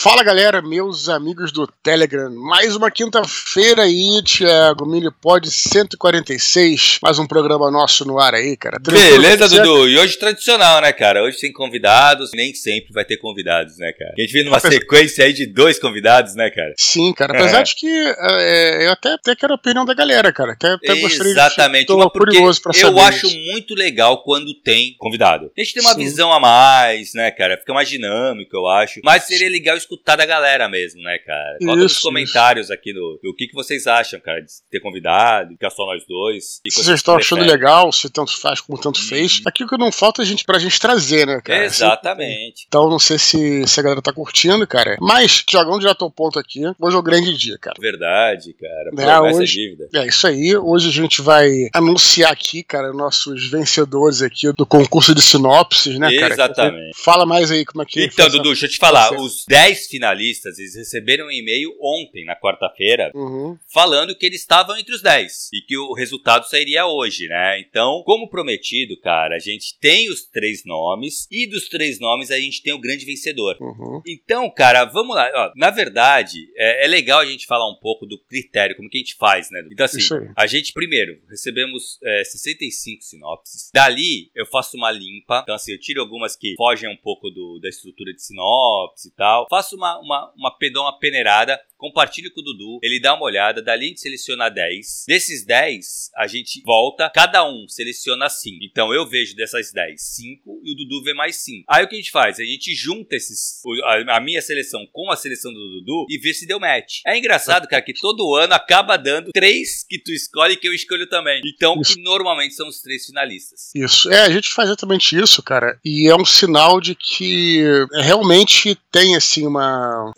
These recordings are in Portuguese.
Fala galera, meus amigos do Telegram. Mais uma quinta-feira aí, Thiago. Minipod 146. Mais um programa nosso no ar aí, cara. Beleza, Dudu. E hoje tradicional, né, cara? Hoje tem convidados. Nem sempre vai ter convidados, né, cara? A gente vem numa sequência aí de dois convidados, né, cara? Sim, cara. Apesar é. de que é, eu até, até quero a opinião da galera, cara. Até, até gostaria Exatamente. de Tô curioso pra saber. Eu acho isso. muito legal quando tem convidado. A gente tem uma Sim. visão a mais, né, cara? Fica mais dinâmico, eu acho. Mas seria legal escutar da galera mesmo, né, cara? Coloca nos comentários isso. aqui do, do que, que vocês acham, cara, de ter convidado, ficar só nós dois. Se vocês estão achando legal, se tanto faz como tanto fez. Aqui o que não falta é a gente, pra gente trazer, né, cara? Exatamente. Então não sei se, se a galera tá curtindo, cara. Mas, Tiagão já tô ponto aqui. Hoje é o grande dia, cara. Verdade, cara. É, hoje. É isso aí. Hoje a gente vai anunciar aqui, cara, nossos vencedores aqui do concurso de sinopses, né, cara? Exatamente. Fala mais aí como é que Então, Dudu, deixa eu te falar. Os 10 finalistas, eles receberam um e-mail ontem, na quarta-feira, uhum. falando que eles estavam entre os 10 e que o resultado sairia hoje, né? Então, como prometido, cara, a gente tem os três nomes e dos três nomes a gente tem o grande vencedor. Uhum. Então, cara, vamos lá. Ó, na verdade, é, é, legal a gente falar um pouco do critério, como que a gente faz, né? Então, assim, a gente primeiro recebemos é, 65 sinopses. Dali, eu faço uma limpa. Então, assim, eu tiro algumas que fogem um pouco do, da estrutura de sinopse e tal. Faço uma, uma, uma, uma peneirada compartilhe com o Dudu, ele dá uma olhada, dali a gente seleciona 10. Desses 10, a gente volta, cada um seleciona 5. Então eu vejo dessas 10, 5 e o Dudu vê mais 5. Aí o que a gente faz? A gente junta esses a, minha seleção com a seleção do Dudu e vê se deu match. É engraçado, cara, que todo ano acaba dando 3 que tu escolhe e que eu escolho também. Então, que normalmente são os três finalistas. Isso. É, a gente faz exatamente isso, cara. E é um sinal de que realmente tem assim uma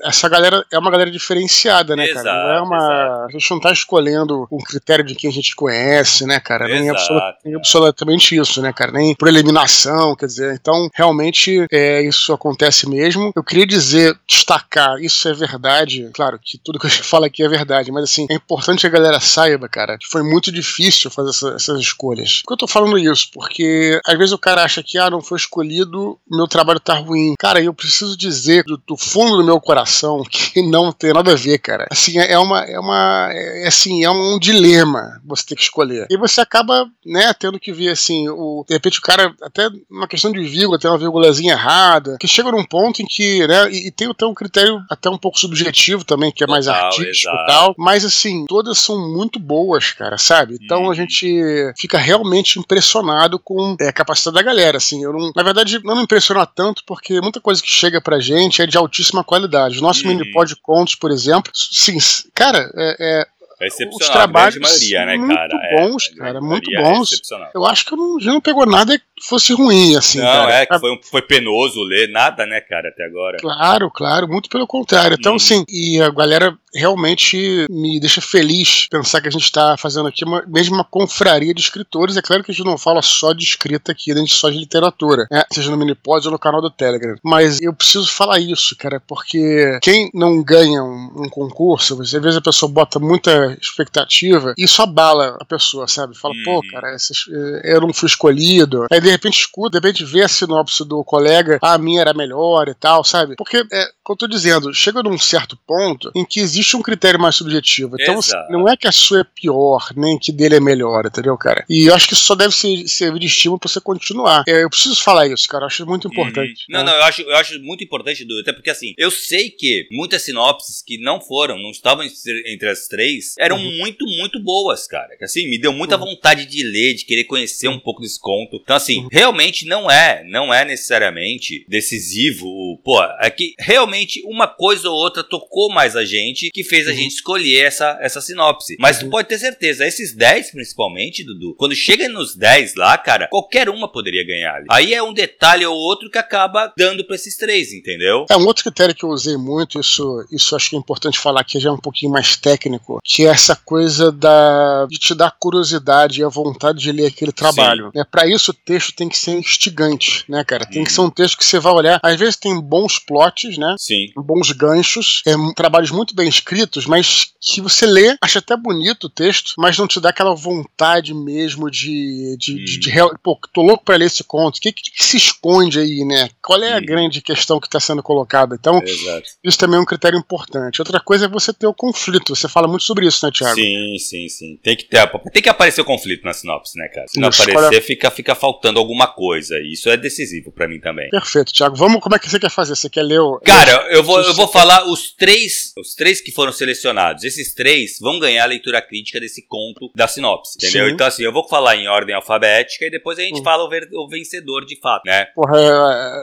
essa galera é uma galera diferenciada, né, exato, cara? Não é uma. Exato. A gente não tá escolhendo um critério de quem a gente conhece, né, cara? Nem, absolut, nem absolutamente isso, né, cara? Nem por eliminação, quer dizer. Então, realmente, é, isso acontece mesmo. Eu queria dizer, destacar, isso é verdade. Claro que tudo que a gente fala aqui é verdade, mas assim, é importante que a galera saiba, cara, que foi muito difícil fazer essa, essas escolhas. Por que eu tô falando isso? Porque às vezes o cara acha que, ah, não foi escolhido, meu trabalho tá ruim. Cara, eu preciso dizer do, do fundo do meu coração que não tem nada a ver, cara. Assim, é uma. É uma é, assim, é um dilema você ter que escolher. E você acaba, né, tendo que ver, assim, o, de repente o cara, até uma questão de vírgula, tem uma vírgulazinha errada, que chega num ponto em que, né, e, e tem até um critério até um pouco subjetivo também, que é mais Total, artístico e tal. Mas, assim, todas são muito boas, cara, sabe? Então hum. a gente fica realmente impressionado com é, a capacidade da galera, assim. Eu não, na verdade, não me impressiona tanto, porque muita coisa que chega pra gente é de altíssima qualidade. O nosso hum. mini pod contos, por exemplo, sim, cara, é, é é excepcional, os trabalhos a maioria, né, cara? Muito é, bons, é, cara, muito bons. É eu acho que eu não, já não pegou nada que fosse ruim, assim. Não, cara. é que foi, foi penoso ler, nada, né, cara, até agora. Claro, claro, muito pelo contrário. Então, hum. sim, e a galera realmente me deixa feliz pensar que a gente está fazendo aqui uma, mesmo uma confraria de escritores. É claro que a gente não fala só de escrita aqui, a gente só de literatura, né? seja no Minipod ou no canal do Telegram. Mas eu preciso falar isso, cara, porque quem não ganha um, um concurso, às vezes a pessoa bota muita expectativa, isso abala a pessoa, sabe? Fala, pô, uhum. cara, eh, eu não fui escolhido. Aí de repente escuta, de repente vê a sinopse do colega, ah, a minha era melhor e tal, sabe? Porque, é, como eu tô dizendo, chega num certo ponto em que existe um critério mais subjetivo. Então, Exato. não é que a sua é pior, nem que dele é melhor, entendeu, cara? E eu acho que isso só deve ser, servir de estímulo pra você continuar. É, eu preciso falar isso, cara, eu acho muito uhum. importante. Hum. Não, né? não, eu acho, eu acho muito importante, Dudu, até porque assim, eu sei que muitas sinopses que não foram, não estavam entre as três, eram uhum. muito, muito boas, cara. Assim, me deu muita uhum. vontade de ler, de querer conhecer um pouco desse conto. Então, assim, uhum. realmente não é, não é necessariamente decisivo. Pô, é que realmente uma coisa ou outra tocou mais a gente, que fez a uhum. gente escolher essa, essa sinopse. Mas tu uhum. pode ter certeza, esses 10 principalmente, Dudu, quando chega nos 10 lá, cara, qualquer uma poderia ganhar. Aí é um detalhe ou outro que acaba dando pra esses três, entendeu? É um outro critério que eu usei muito, isso, isso acho que é importante falar que já é um pouquinho mais técnico, que é essa coisa da, de te dar curiosidade e a vontade de ler aquele trabalho. Né? Para isso, o texto tem que ser instigante, né, cara? Tem que ser um texto que você vai olhar. Às vezes tem bons plots, né? Sim. Bons ganchos, é, trabalhos muito bem escritos, mas que você lê, acha até bonito o texto, mas não te dá aquela vontade mesmo de. de, hum. de, de, pô, tô louco pra ler esse conto. O que, que, se esconde aí, né? Qual é a hum. grande questão que está sendo colocada? Então, Exato. isso também é um critério importante. Outra coisa é você ter o conflito. Você fala muito sobre isso, né, Thiago? Sim, sim, sim. Tem que, ter, tem que aparecer o conflito na sinopse, né, cara? Se não isso, aparecer, fica, fica faltando alguma coisa. E isso é decisivo para mim também. Perfeito, Thiago. Vamos, como é que você quer fazer? Você quer ler o. Cara, eu vou, eu vou falar os três, os três que foram selecionados. Esses três vão ganhar a leitura crítica desse conto da sinopse, entendeu? Sim. Então, assim, eu vou falar em ordem alfabética e depois a gente uhum. fala o, ver, o, vencedor de fato, né? Porra,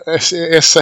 é, é, essa.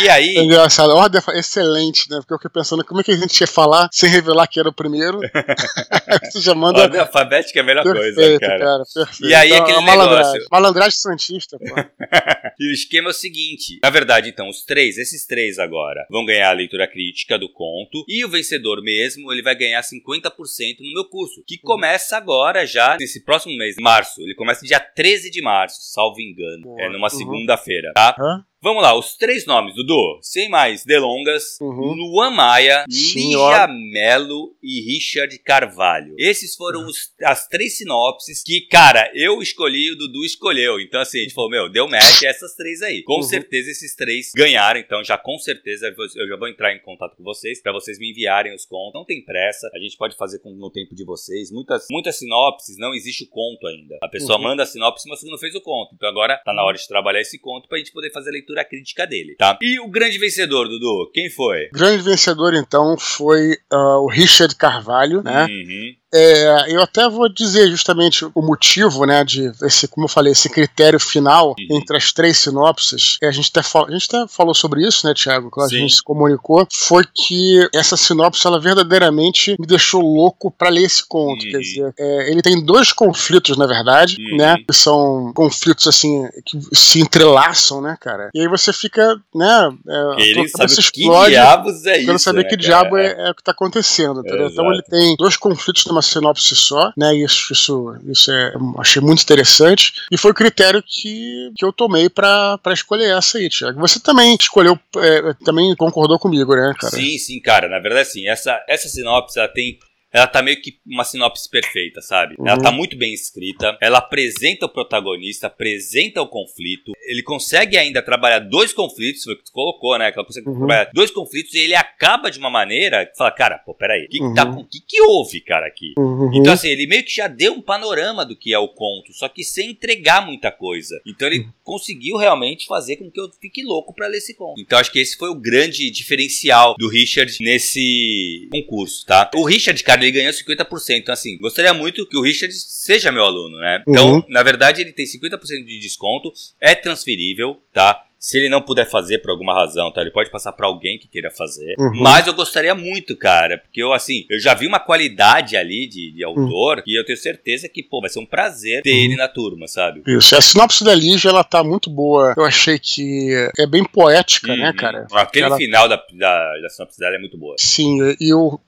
E aí. É engraçado. Ordem excelente, né? Porque eu fiquei pensando como é que a gente ia falar sem revelar que era o primeiro. Você já manda. Ordem alfabética é a melhor perfeito, coisa, cara. cara perfeito. E aí, então, aquele malandragem. negócio. Malandragem Santista, pô. e o esquema é o seguinte: na verdade, então, os três, esses três agora, vão ganhar a leitura crítica do conto. E o vencedor mesmo, ele vai ganhar 50% no meu curso. Que começa agora já, nesse próximo mês, março. Ele começa dia 13 de março, salvo engano. Boa. É numa uhum. segunda-feira, tá? Uhum. Vamos lá, os três nomes, Dudu. Sem mais delongas. Uhum. Luan Maia, Lígia Melo e Richard Carvalho. Esses foram uhum. os, as três sinopses que, cara, eu escolhi e o Dudu escolheu. Então, assim, a gente falou, meu, deu match essas três aí. Com uhum. certeza esses três ganharam. Então, já com certeza eu já vou entrar em contato com vocês para vocês me enviarem os contos. Não tem pressa. A gente pode fazer no tempo de vocês. Muitas, muitas sinopses, não existe o conto ainda. A pessoa uhum. manda a sinopse, mas você não fez o conto. Então, agora tá na hora de trabalhar esse conto pra gente poder fazer a leitura leitura crítica dele, tá? E o grande vencedor, Dudu, quem foi? O grande vencedor, então, foi uh, o Richard Carvalho, né? Uhum. É, eu até vou dizer justamente o motivo, né, de esse, como eu falei, esse critério final uhum. entre as três sinopses. A gente, até a gente até falou sobre isso, né, Tiago? Quando Sim. a gente se comunicou, foi que essa sinopse, ela verdadeiramente me deixou louco para ler esse conto. Uhum. Quer dizer, é, ele tem dois conflitos, na verdade, uhum. né? Que são conflitos assim que se entrelaçam, né, cara? E aí você fica, né? É, ele sabe explode, que diabos é isso. Quero saber né, que cara? diabo é, é, o que tá acontecendo, entendeu? Então ele tem dois conflitos numa sinopse só, né? Isso, isso, isso é, achei muito interessante. E foi o critério que, que eu tomei para escolher essa aí, Tiago. Você também escolheu, é, também concordou comigo, né, cara? Sim, sim, cara. Na verdade, sim. Essa, essa sinopse ela tem ela tá meio que uma sinopse perfeita, sabe? Uhum. Ela tá muito bem escrita, ela apresenta o protagonista, apresenta o conflito, ele consegue ainda trabalhar dois conflitos, foi o que tu colocou, né? Que ela consegue uhum. trabalhar dois conflitos e ele acaba de uma maneira que fala, cara, pô, peraí, o que, uhum. tá, que, que houve, cara, aqui? Uhum. Então, assim, ele meio que já deu um panorama do que é o conto, só que sem entregar muita coisa. Então, ele uhum. conseguiu realmente fazer com que eu fique louco para ler esse conto. Então, acho que esse foi o grande diferencial do Richard nesse concurso, tá? O Richard, cara, ele ganhou 50%. Então, assim, gostaria muito que o Richard seja meu aluno, né? Então, uhum. na verdade, ele tem 50% de desconto, é transferível, tá? Se ele não puder fazer por alguma razão, tá? Ele pode passar para alguém que queira fazer. Uhum. Mas eu gostaria muito, cara, porque eu, assim, eu já vi uma qualidade ali de, de autor uhum. e eu tenho certeza que, pô, vai ser um prazer ter uhum. ele na turma, sabe? Isso. A sinopse da Lígia, ela tá muito boa. Eu achei que é bem poética, né, uhum. cara? Aquele ela... final da, da, da, sinopse dela é muito boa. Sim, e o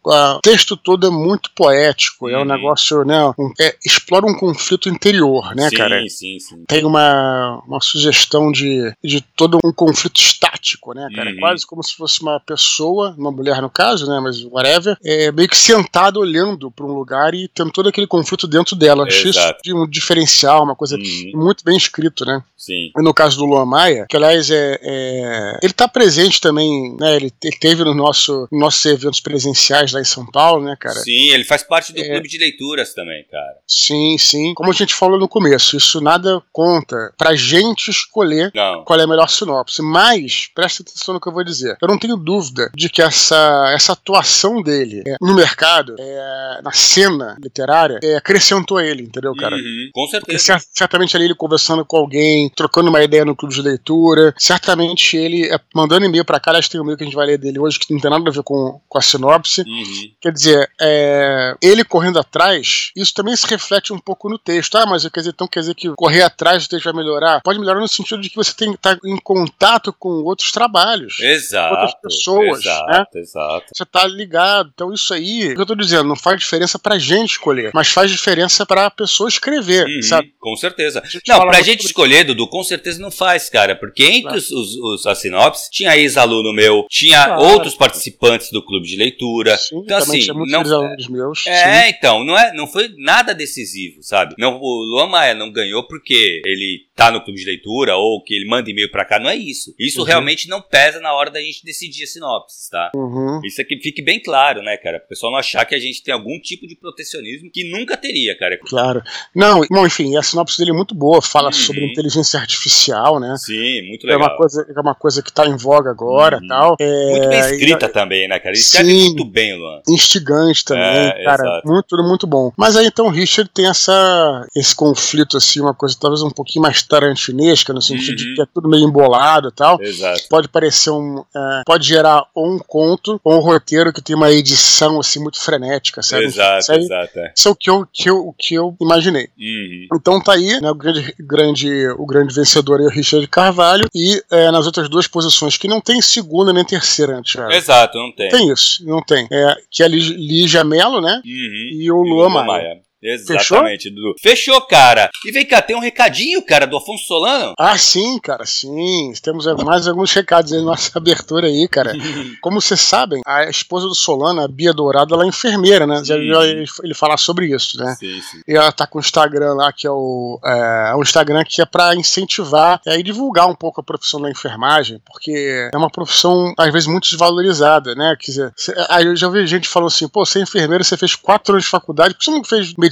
texto todo é muito poético. É um uhum. negócio, né? Um, é, explora um conflito interior, né, sim, cara? Sim, sim, sim. Tem uma, uma sugestão de, de todo um conflito estático, né, cara? Uhum. Quase como se fosse uma pessoa, uma mulher no caso, né, mas whatever, é, meio que sentada olhando para um lugar e tendo todo aquele conflito dentro dela. Achei isso de um diferencial, uma coisa uhum. muito bem escrito, né? Sim. E no caso do Luan Maia, que aliás é, é ele está presente também, né? Ele, ele teve no nosso nossos eventos presenciais lá em São Paulo, né, cara? Sim, ele faz parte do é, clube de leituras também, cara. Sim, sim. Como a gente falou no começo, isso nada conta pra gente escolher Não. qual é a melhor sinopse mas presta atenção no que eu vou dizer. Eu não tenho dúvida de que essa, essa atuação dele é, no mercado, é, na cena literária, é, acrescentou ele, entendeu, cara? Uhum, com certeza. Porque, certamente ali ele conversando com alguém, trocando uma ideia no clube de leitura, certamente ele é, mandando e-mail pra cá, aliás, tem um e-mail que a gente vai ler dele hoje que não tem nada a ver com, com a sinopse. Uhum. Quer dizer, é, ele correndo atrás, isso também se reflete um pouco no texto. Ah, mas quer dizer, então quer dizer que correr atrás o texto vai melhorar? Pode melhorar no sentido de que você tem tá contato com outros trabalhos. Exato. Outras pessoas. Exato, né? exato. Você tá ligado. Então, isso aí, o que eu tô dizendo, não faz diferença pra gente escolher, mas faz diferença pra pessoa escrever, uhum, sabe? Com certeza. Não, pra gente escolher, Dudu, com certeza não faz, cara, porque entre claro. os, os, os, as sinopses, tinha ex-aluno meu, tinha claro. outros participantes do clube de leitura. Sim, então, assim, não. Meus, é, sim. então, não, é, não foi nada decisivo, sabe? Não, o Luan Maia não ganhou porque ele tá no clube de leitura ou que ele manda e-mail pra cá, não é isso. Isso uhum. realmente não pesa na hora da gente decidir a sinopse, tá? Uhum. Isso aqui fique bem claro, né, cara? O pessoal não achar que a gente tem algum tipo de protecionismo que nunca teria, cara. Claro. Não, bom, enfim, a sinopse dele é muito boa, fala uhum. sobre inteligência artificial, né? Sim, muito legal. É uma coisa, é uma coisa que tá em voga agora uhum. tal. É, muito bem escrita e, também, né, cara? Ele escreve muito bem, Luan. Instigante também, é, cara. Exato. Muito, muito bom. Mas aí então o Richard tem essa, esse conflito, assim, uma coisa talvez um pouquinho mais tarantinesca, no sentido de uhum. que é tudo meio embolado e tal. Exato. Pode parecer um. É, pode gerar ou um conto ou um roteiro que tem uma edição assim muito frenética, sabe? Exato, isso aí, exato. É. Isso é o que eu, que eu, o que eu imaginei. Uhum. Então tá aí, né, o grande, grande, o grande vencedor é o Richard Carvalho, e é, nas outras duas posições, que não tem segunda nem terceira, Thiago. Exato, não tem. Tem isso, não tem. É, que é a Lígia Mello, né? Uhum. E o Luan Maia. Maia. Exatamente, Fechou? Dudu. Fechou, cara. E vem cá, tem um recadinho, cara, do Afonso Solano? Ah, sim, cara, sim. Temos mais alguns recados aí na nossa abertura aí, cara. Como vocês sabem, a esposa do Solano, a Bia Dourado, ela é enfermeira, né? Já viu ele falar sobre isso, né? Sim, sim. E ela tá com o Instagram lá, que é o, é, o Instagram que é pra incentivar é, e divulgar um pouco a profissão da enfermagem, porque é uma profissão, às vezes, muito desvalorizada, né? Quer dizer, aí eu já ouvi gente falando assim, pô, você é enfermeira, você fez quatro anos de faculdade, por que você não fez medicina.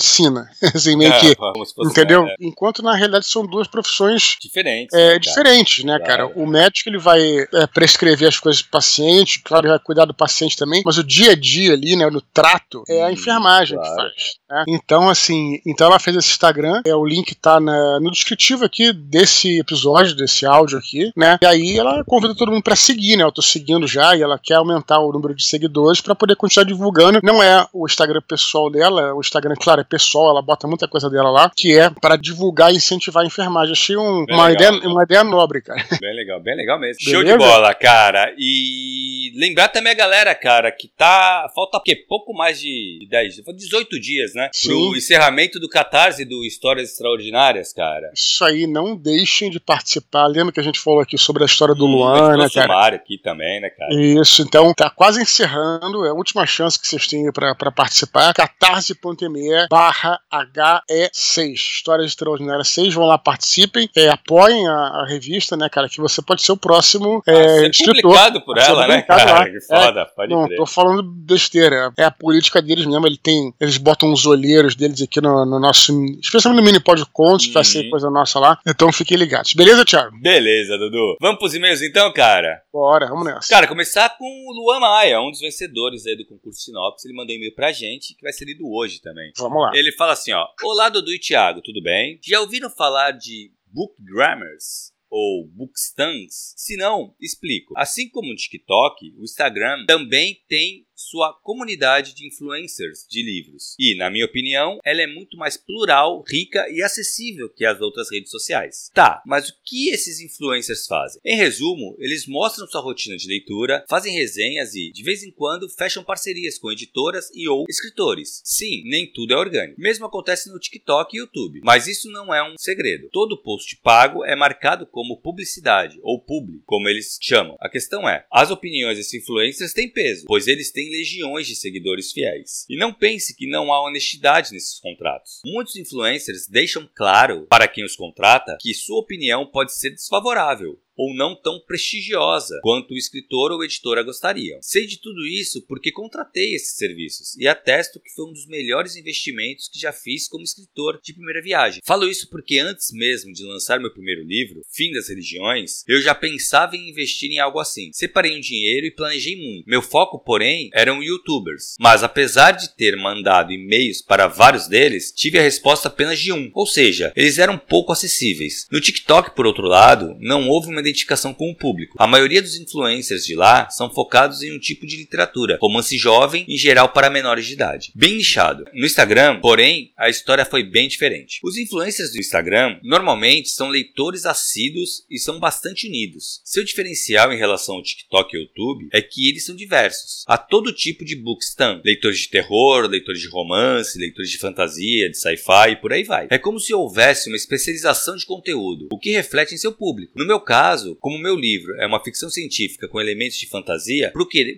assim, meio é, que. Entendeu? É. Enquanto na realidade são duas profissões diferentes. É, né, diferentes, né, cara? O médico ele vai é, prescrever as coisas pro paciente, claro, ele vai cuidar do paciente também, mas o dia a dia ali, né, no trato, é a hum, enfermagem claro. que faz. Né? Então, assim, então ela fez esse Instagram, é, o link tá na, no descritivo aqui desse episódio, desse áudio aqui, né? E aí ela convida todo mundo para seguir, né? Eu tô seguindo já e ela quer aumentar o número de seguidores para poder continuar divulgando. Não é o Instagram pessoal dela, o Instagram, claro, é pessoal, ela bota muita coisa dela lá, que é para divulgar e incentivar a enfermagem. Achei um, uma, legal, ideia, uma ideia nobre, cara. Bem legal, bem legal mesmo. Beleza? Show de bola, cara. E lembrar também a galera, cara, que tá. Falta o quê? Pouco mais de 10, 18 dias, né? Sim. Pro encerramento do Catarse do Histórias Extraordinárias, cara. Isso aí, não deixem de participar. Lembra que a gente falou aqui sobre a história do hum, Luan, né, cara? aqui também, né, cara? Isso, então tá quase encerrando. É a última chance que vocês têm para participar. catarse.me barra HE6. Histórias Extraordinárias 6. Vão lá, participem, é, apoiem a, a, revista, né, cara? Que você pode ser o próximo é, escritor. publicado por ela, né, cara? Lá. Que foda, é, pode não, crer. tô falando besteira. É a política deles mesmo. Ele tem, eles botam os olheiros deles aqui no, no nosso. Especialmente no mini pod contos, uhum. vai ser coisa nossa lá. Então fiquem ligados. Beleza, Thiago? Beleza, Dudu. Vamos pros e-mails então, cara? Bora, vamos nessa. Cara, começar com o Luan Maia, um dos vencedores aí do concurso Sinopse. Ele mandou um e-mail pra gente que vai ser lido hoje também. Vamos lá. Ele fala assim, ó. Olá, Dudu e Thiago, tudo bem? Já ouviram falar de book grammars? Ou bookstans? Se não, explico. Assim como o TikTok, o Instagram também tem sua comunidade de influencers de livros. E, na minha opinião, ela é muito mais plural, rica e acessível que as outras redes sociais. Tá, mas o que esses influencers fazem? Em resumo, eles mostram sua rotina de leitura, fazem resenhas e, de vez em quando, fecham parcerias com editoras e ou escritores. Sim, nem tudo é orgânico. Mesmo acontece no TikTok e YouTube. Mas isso não é um segredo. Todo post pago é marcado como publicidade ou publi, como eles chamam. A questão é, as opiniões desses influencers têm peso, pois eles têm legiões de seguidores fiéis. E não pense que não há honestidade nesses contratos. Muitos influencers deixam claro para quem os contrata que sua opinião pode ser desfavorável ou não tão prestigiosa quanto o escritor ou editora gostariam. Sei de tudo isso porque contratei esses serviços e atesto que foi um dos melhores investimentos que já fiz como escritor de primeira viagem. Falo isso porque antes mesmo de lançar meu primeiro livro, Fim das Religiões, eu já pensava em investir em algo assim. Separei um dinheiro e planejei muito. Meu foco, porém, eram youtubers. Mas apesar de ter mandado e-mails para vários deles, tive a resposta apenas de um. Ou seja, eles eram pouco acessíveis. No TikTok, por outro lado, não houve uma identificação com o público. A maioria dos influencers de lá são focados em um tipo de literatura, romance jovem, em geral para menores de idade. Bem nichado. No Instagram, porém, a história foi bem diferente. Os influencers do Instagram normalmente são leitores assíduos e são bastante unidos. Seu diferencial em relação ao TikTok e YouTube é que eles são diversos. Há todo tipo de bookstam, leitores de terror, leitores de romance, leitores de fantasia, de sci-fi e por aí vai. É como se houvesse uma especialização de conteúdo, o que reflete em seu público. No meu caso, como meu livro é uma ficção científica com elementos de fantasia,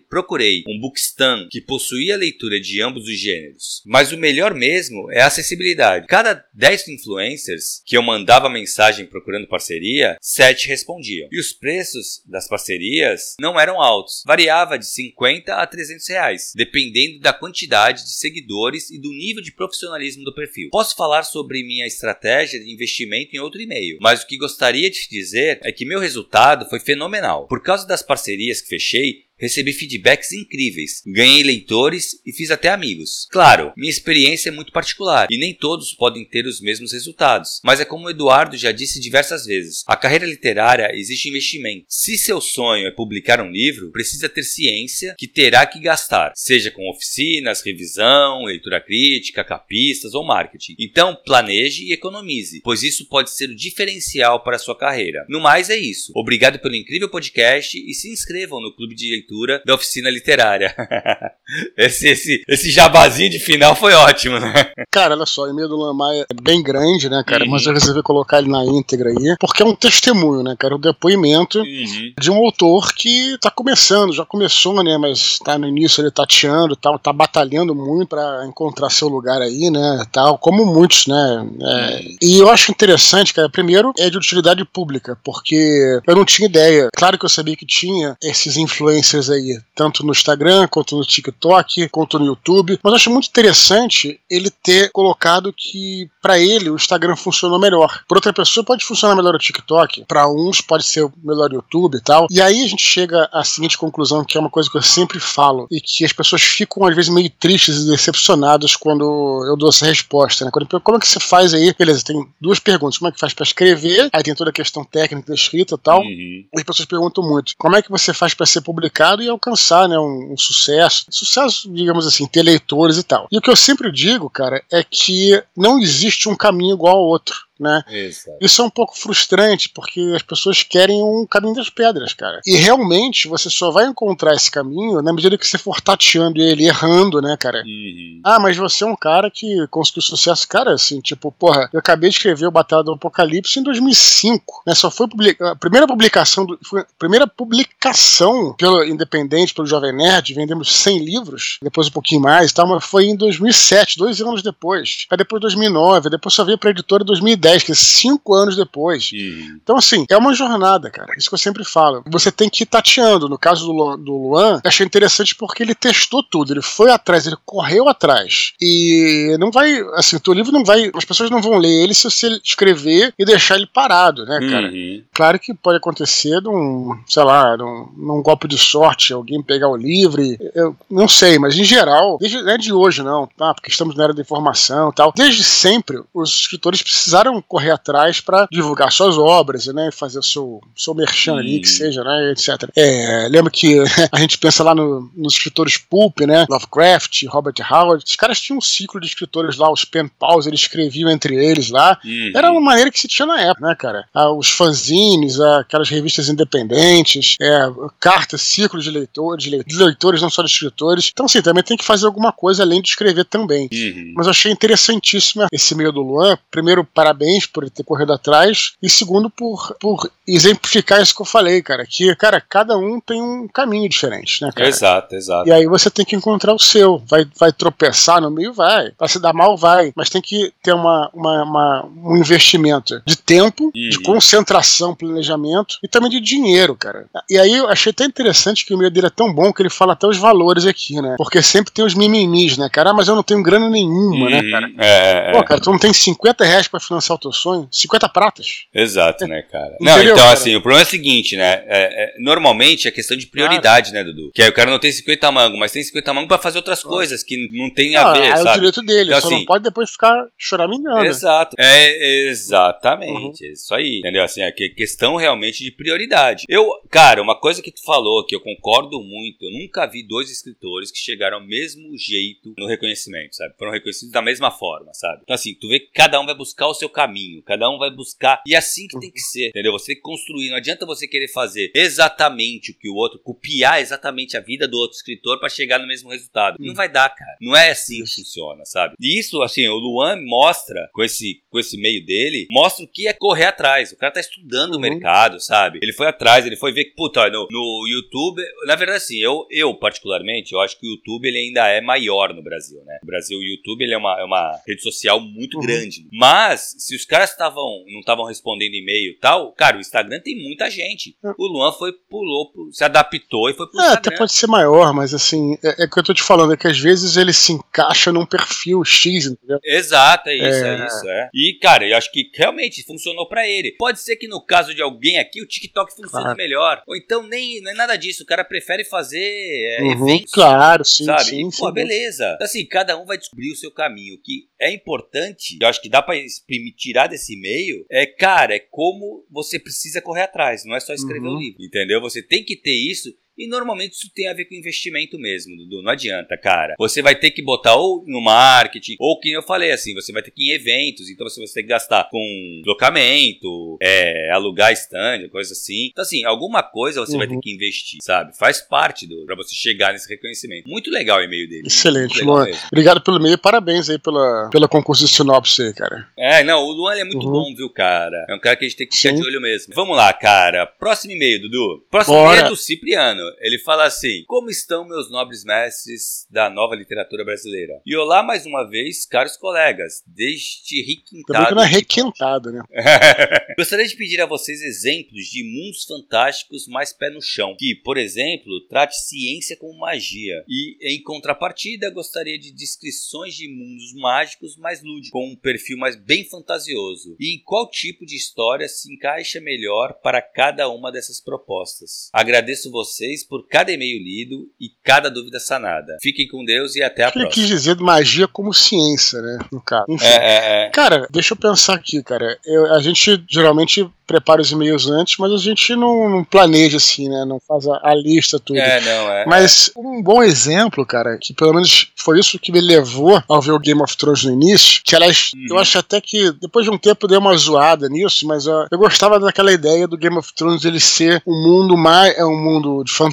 procurei um bookstam que possuía leitura de ambos os gêneros. Mas o melhor mesmo é a acessibilidade. Cada 10 influencers que eu mandava mensagem procurando parceria, 7 respondiam. E os preços das parcerias não eram altos, variava de 50 a 300 reais, dependendo da quantidade de seguidores e do nível de profissionalismo do perfil. Posso falar sobre minha estratégia de investimento em outro e-mail, mas o que gostaria de dizer é que meu resultado foi fenomenal. Por causa das parcerias que fechei, recebi feedbacks incríveis, ganhei leitores e fiz até amigos. Claro, minha experiência é muito particular e nem todos podem ter os mesmos resultados, mas é como o Eduardo já disse diversas vezes: a carreira literária existe investimento. Se seu sonho é publicar um livro, precisa ter ciência que terá que gastar, seja com oficinas, revisão, leitura crítica, capistas ou marketing. Então, planeje e economize, pois isso pode ser o diferencial para a sua carreira. No mais, é isso. Obrigado pelo incrível podcast e se inscrevam no clube de leitura da oficina literária. esse, esse, esse jabazinho de final foi ótimo, né? Cara, olha só, o e-mail do Lamar é bem grande, né, cara? Uhum. Mas eu resolvi colocar ele na íntegra aí, porque é um testemunho, né, cara? O um depoimento uhum. de um autor que tá começando, já começou, né? Mas tá no início ele tateando tal, tá batalhando muito para encontrar seu lugar aí, né? Tal, como muitos, né? É, uhum. e eu acho interessante, cara, primeiro é de utilidade pública, porque eu não tinha ideia. Claro que eu sabia que tinha esses influencers aí, tanto no Instagram, quanto no TikTok, quanto no YouTube. Mas eu acho muito interessante ele ter colocado que para ele o Instagram funcionou melhor. Para outra pessoa pode funcionar melhor o TikTok, para uns pode ser melhor o YouTube e tal. E aí a gente chega à seguinte conclusão, que é uma coisa que eu sempre falo e que as pessoas ficam às vezes meio tristes e decepcionadas quando eu dou essa resposta, né? Quando, como é que você faz aí? Beleza, tem duas perguntas. Como é que faz para escrever? Aí tem toda a questão técnica da escrita e tal. Uhum. E as pessoas perguntam muito: como é que você faz para ser publicado? e alcançar né, um, um, sucesso. Sucesso, digamos assim, ter leitores e tal. E o que eu sempre digo, cara, é que não existe um caminho igual ao outro né? Exato. Isso é um pouco frustrante, porque as pessoas querem um caminho das pedras, cara. E realmente você só vai encontrar esse caminho na medida que você for tateando ele, errando, né, cara? Uhum. Ah, mas você é um cara que conseguiu sucesso. Cara, assim, tipo, porra, eu acabei de escrever o Batalha do Apocalipse em 2005, né? Só foi publica... a primeira publicação, do... primeira publicação pelo Independente, pelo Jovem Nerd, vendemos 100 livros, depois um pouquinho mais e tal, mas foi em 2007, dois anos depois. Aí depois 2009, depois só veio pra editora em 2010 2010, que é cinco anos depois. Uhum. Então, assim, é uma jornada, cara. Isso que eu sempre falo. Você tem que ir tateando. No caso do Luan, do Luan, eu achei interessante porque ele testou tudo. Ele foi atrás, ele correu atrás. E não vai, assim, o teu livro não vai. As pessoas não vão ler ele se você escrever e deixar ele parado, né, cara? Uhum. Claro que pode acontecer num, sei lá, num, num golpe de sorte, alguém pegar o livro. E, eu não sei, mas em geral, desde, não é de hoje, não, tá? Porque estamos na era da informação e tal. Desde sempre, os escritores precisaram correr atrás para divulgar suas obras, né? Fazer o seu, seu merchan ali, que seja, né? Etc. É, lembra que a gente pensa lá no, nos escritores pulp, né? Lovecraft, Robert Howard. Os caras tinham um ciclo de escritores lá, os pen pals, eles escreviam entre eles lá. Uhum. Era uma maneira que se tinha na época, né, cara? Ah, os fanzines, ah, aquelas revistas independentes, é, cartas, ciclos de leitores, de leitores, não só de escritores. Então, assim, também tem que fazer alguma coisa além de escrever também. Uhum. Mas eu achei interessantíssimo esse meio do Luan. Primeiro, parabéns parabéns por ele ter corrido atrás. E segundo, por, por exemplificar isso que eu falei, cara. Que, cara, cada um tem um caminho diferente, né, cara? Exato, exato. E aí você tem que encontrar o seu. Vai, vai tropeçar no meio? Vai. Vai se dar mal? Vai. Mas tem que ter uma, uma, uma um investimento de tempo, uhum. de concentração, planejamento e também de dinheiro, cara. E aí eu achei até interessante que o meio dele é tão bom que ele fala até os valores aqui, né? Porque sempre tem os mimimis, né, cara? Ah, mas eu não tenho grana nenhuma, né, cara? É, é, Pô, cara, tu não tem 50 reais pra financiar o teu sonho? 50 pratas. Exato, né, cara? Não, Entendeu, então, cara? assim, o problema é o seguinte, né? É, é, normalmente é questão de prioridade, claro. né, Dudu? Que aí o cara não tem 50 mangos, mas tem 50 mangos pra fazer outras coisas que não tem a ver, é sabe? É o direito dele, então, só assim, não pode depois ficar choramingando. Exato. É, exatamente. Uhum. Isso aí. Entendeu? Assim, é questão realmente de prioridade. Eu, cara, uma coisa que tu falou que eu concordo muito, eu nunca vi dois escritores que chegaram ao mesmo jeito no reconhecimento, sabe? Foram reconhecidos da mesma forma, sabe? Então, assim, tu vê que cada um vai buscar o seu caminho, cada um vai buscar. E é assim que tem que ser, entendeu? Você tem que construir. Não adianta você querer fazer exatamente o que o outro, copiar exatamente a vida do outro escritor para chegar no mesmo resultado. Não vai dar, cara. Não é assim que funciona, sabe? E isso, assim, o Luan mostra com esse, com esse meio dele, mostra o que é correr atrás. O cara tá estudando uhum. o mercado, sabe? Ele foi atrás, ele foi ver que, puta, no, no YouTube. Na verdade, assim, eu, eu particularmente, eu acho que o YouTube ele ainda é maior no Brasil, né? No Brasil, o YouTube ele é uma, é uma rede social muito uhum. grande. Mas, se os caras estavam não estavam respondendo e-mail e tal, cara, o Instagram tem muita gente. Uhum. O Luan foi, pulou, se adaptou e foi pro é, Instagram. Até pode ser maior, mas assim, é, é o que eu tô te falando, é que às vezes ele se encaixa num perfil X, entendeu? Exato, é isso, é, é isso, é. E, cara, eu acho que realmente funcionou para ele. Pode ser que no caso de alguém aqui, o TikTok funcione claro. melhor. Ou então nem não é nada disso, o cara prefere fazer é, uhum, eventos. Claro, sim, sabe? sim. E, pô, sim, beleza. Assim, cada um vai descobrir o seu caminho. Que é importante, eu acho que dá pra exprimir, tirar desse e-mail, é, cara, é como você precisa correr atrás. Não é só escrever uhum. um livro, entendeu? Você tem que ter isso e normalmente isso tem a ver com investimento mesmo, Dudu. Não adianta, cara. Você vai ter que botar ou no marketing, ou que eu falei assim, você vai ter que ir em eventos, então você vai ter que gastar com deslocamento, é, alugar stand, coisa assim. Então, assim, alguma coisa você uhum. vai ter uhum. que investir, sabe? Faz parte do para você chegar nesse reconhecimento. Muito legal o e-mail dele. Excelente, Luan. Mesmo. Obrigado pelo e-mail, parabéns aí pela, pela concurso de sinopse aí, cara. É, não, o Luan é muito uhum. bom, viu, cara? É um cara que a gente tem que ficar de olho mesmo. Vamos lá, cara. Próximo e-mail, Dudu. Próximo e-mail é do Cipriano. Ele fala assim: Como estão meus nobres mestres da nova literatura brasileira? E olá mais uma vez, caros colegas, deste requintado. Também que não é requintado, né? Gostaria de pedir a vocês exemplos de mundos fantásticos mais pé no chão, que, por exemplo, trate ciência como magia. E, em contrapartida, gostaria de descrições de mundos mágicos mais lúdicos, com um perfil mais bem fantasioso. E em qual tipo de história se encaixa melhor para cada uma dessas propostas. Agradeço vocês por cada e-mail lido e cada dúvida sanada. Fiquem com Deus e até a próxima. Ele quis dizer magia como ciência, né? No caso. Enfim. É, é, é. Cara, deixa eu pensar aqui, cara. Eu, a gente geralmente prepara os e-mails antes, mas a gente não, não planeja assim, né? Não faz a, a, lista, tudo. É, não, é. Mas um bom exemplo, cara, que pelo menos foi isso que me levou ao ver o Game of Thrones no início, que aliás, uhum. eu acho até que depois de um tempo deu uma zoada nisso, mas eu, eu gostava daquela ideia do Game of Thrones ele ser um mundo mais, é um mundo de fantasia,